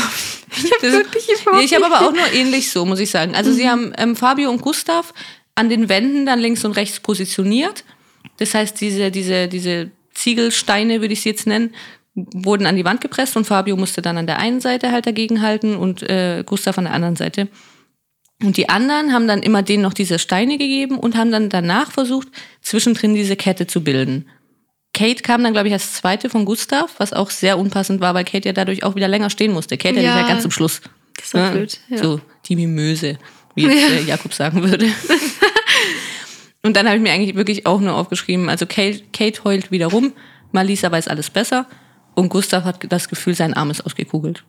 ich habe Das- wirklich Nee, ich habe aber auch nur ähnlich so, muss ich sagen. Also Mhm. sie haben ähm, Fabio und Gustav an den Wänden dann links und rechts positioniert. Das heißt, diese, diese, diese Ziegelsteine, würde ich sie jetzt nennen, wurden an die Wand gepresst und Fabio musste dann an der einen Seite halt dagegen halten und äh, Gustav an der anderen Seite. Und die anderen haben dann immer denen noch diese Steine gegeben und haben dann danach versucht, zwischendrin diese Kette zu bilden. Kate kam dann, glaube ich, als zweite von Gustav, was auch sehr unpassend war, weil Kate ja dadurch auch wieder länger stehen musste. Kate ja, Ja. ja ganz zum Schluss. Das Ja, blöd. Ja. So, die Mimöse, wie jetzt Ja. äh, Jakob sagen würde. [LAUGHS] Und dann habe ich mir eigentlich wirklich auch nur aufgeschrieben, also Kate, Kate heult wieder rum, Malisa weiß alles besser und Gustav hat das Gefühl, sein Arm ist ausgekugelt.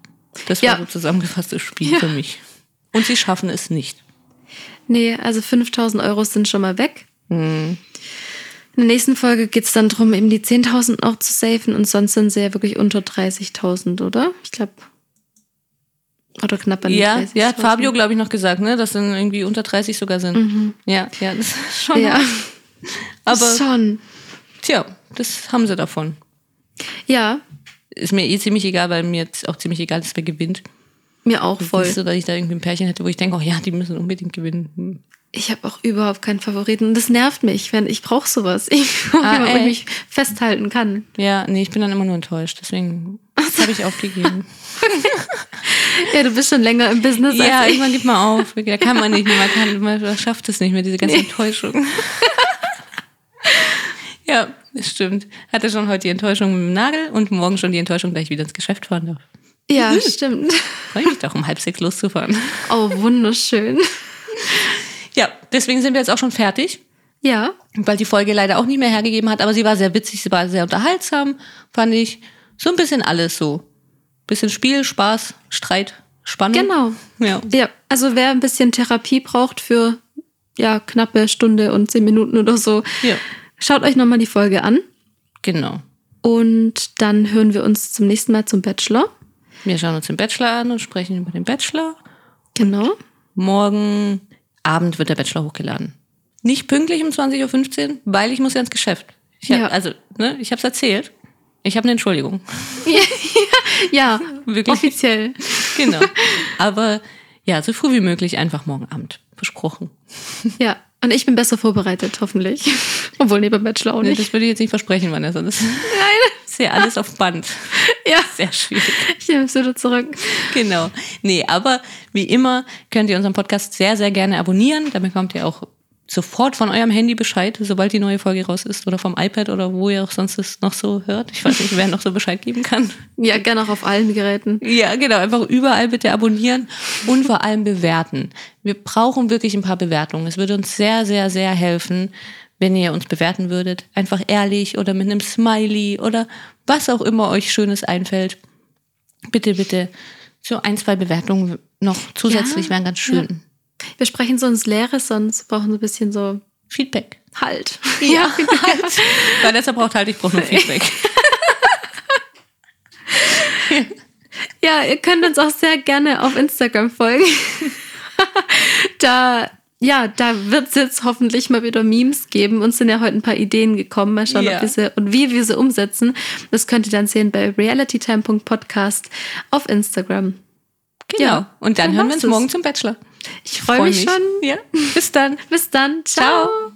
Das war so zusammengefasstes Spiel Ja. für mich. Und sie schaffen es nicht. Nee, also 5000 Euro sind schon mal weg. Hm. In der nächsten Folge geht es dann darum, eben die 10.000 noch zu safen und sonst sind sie ja wirklich unter 30.000, oder? Ich glaube. Oder knapp an die Ja, 30.000. ja, hat Fabio, glaube ich, noch gesagt, ne, dass dann irgendwie unter 30 sogar sind. Ja, ja, das ist [LAUGHS] schon. Mhm. Ja, aber schon. tja, das haben sie davon. Ja, Ist mir eh ziemlich egal, weil mir jetzt auch ziemlich egal ist, wer gewinnt. mir auch voll. Nicht so, dass ich da irgendwie ein Pärchen hätte, wo ich denke, oh ja, die müssen unbedingt gewinnen. Ich habe auch überhaupt keinen Favoriten. Und das nervt mich, wenn ich brauche sowas. [LAUGHS] Ich brauche Ah, jemanden, wo ich mich festhalten kann. Ja, nee, ich bin dann immer nur enttäuscht. Deswegen habe ich aufgegeben. [LAUGHS] Ja, du bist schon länger im Business ja, als ich. irgendwann gibt man auf. Da kann man nicht mehr. Man, kann, man schafft es nicht mehr, diese ganze Enttäuschung. [LAUGHS] ja, das stimmt. Hatte schon heute die Enttäuschung mit dem Nagel und morgen schon die Enttäuschung, dass ich wieder ins Geschäft fahren darf. Ja, stimmt. Freue mich doch, um halb sechs loszufahren. Oh, wunderschön. Ja, deswegen sind wir jetzt auch schon fertig. Ja, weil die Folge leider auch nicht mehr hergegeben hat, aber sie war sehr witzig, sie war sehr unterhaltsam, fand ich. So ein bisschen alles so. Bisschen Spiel, Spaß, Streit, Spannung. genau. Ja. Ja, also wer ein bisschen Therapie braucht für ja, knappe Stunde und zehn Minuten oder so, ja, schaut euch nochmal die Folge an. genau. Und dann hören wir uns zum nächsten Mal zum Bachelor. Wir schauen uns den Bachelor an und sprechen über den Bachelor. Genau. Morgen Abend wird der Bachelor hochgeladen. Nicht pünktlich um 20.15 Uhr, weil ich muss ja ins Geschäft. Ich hab, Ja. Also, ne, ich habe es erzählt. Ich habe eine Entschuldigung. [LAUGHS] Ja, Wirklich. offiziell. Genau. [LAUGHS] Aber ja, so früh wie möglich einfach morgen Abend. Versprochen. Ja, und ich bin besser vorbereitet, hoffentlich. [LAUGHS] Obwohl, nee, beim Bachelor auch Nee, nicht. das würde ich jetzt nicht versprechen, Vanessa. Das ist ja alles auf Band. [LAUGHS] Ja, Sehr schwierig. ich nehme es wieder zurück. Genau. Nee, aber wie immer könnt ihr unseren Podcast sehr, sehr gerne abonnieren. Dann bekommt ihr auch sofort von eurem Handy Bescheid, sobald die neue Folge raus ist oder vom iPad oder wo ihr auch sonst es noch so hört. Ich weiß nicht, wer noch so Bescheid geben kann. Ja, gerne auch auf allen Geräten. Ja, genau. Einfach überall bitte abonnieren und vor allem bewerten. Wir brauchen wirklich ein paar Bewertungen. Es würde uns sehr, sehr, sehr helfen, wenn ihr uns bewerten würdet. Einfach ehrlich oder mit einem Smiley oder was auch immer euch Schönes einfällt. Bitte, bitte. So ein, zwei Bewertungen noch zusätzlich Ja, wären ganz schön. Wir sprechen so ins Leere, sonst brauchen wir ein bisschen so Feedback. Halt. Ja, [LAUGHS] halt. Vanessa braucht halt, ich brauche nur Feedback. [LAUGHS] Ja, ihr könnt uns auch sehr gerne auf Instagram folgen. [LAUGHS] da, ja, da wird es jetzt hoffentlich mal wieder Memes geben. Uns sind ja heute ein paar Ideen gekommen. Mal schauen, Ja. ob wir sie und wie wir sie umsetzen. Das könnt ihr dann sehen bei realitytime.podcast auf Instagram. Genau. Ja, Und dann dann hören wir uns morgen zum Bachelor. Ich freue mich schon. Ja. Bis dann. Bis dann. Ciao. Ciao.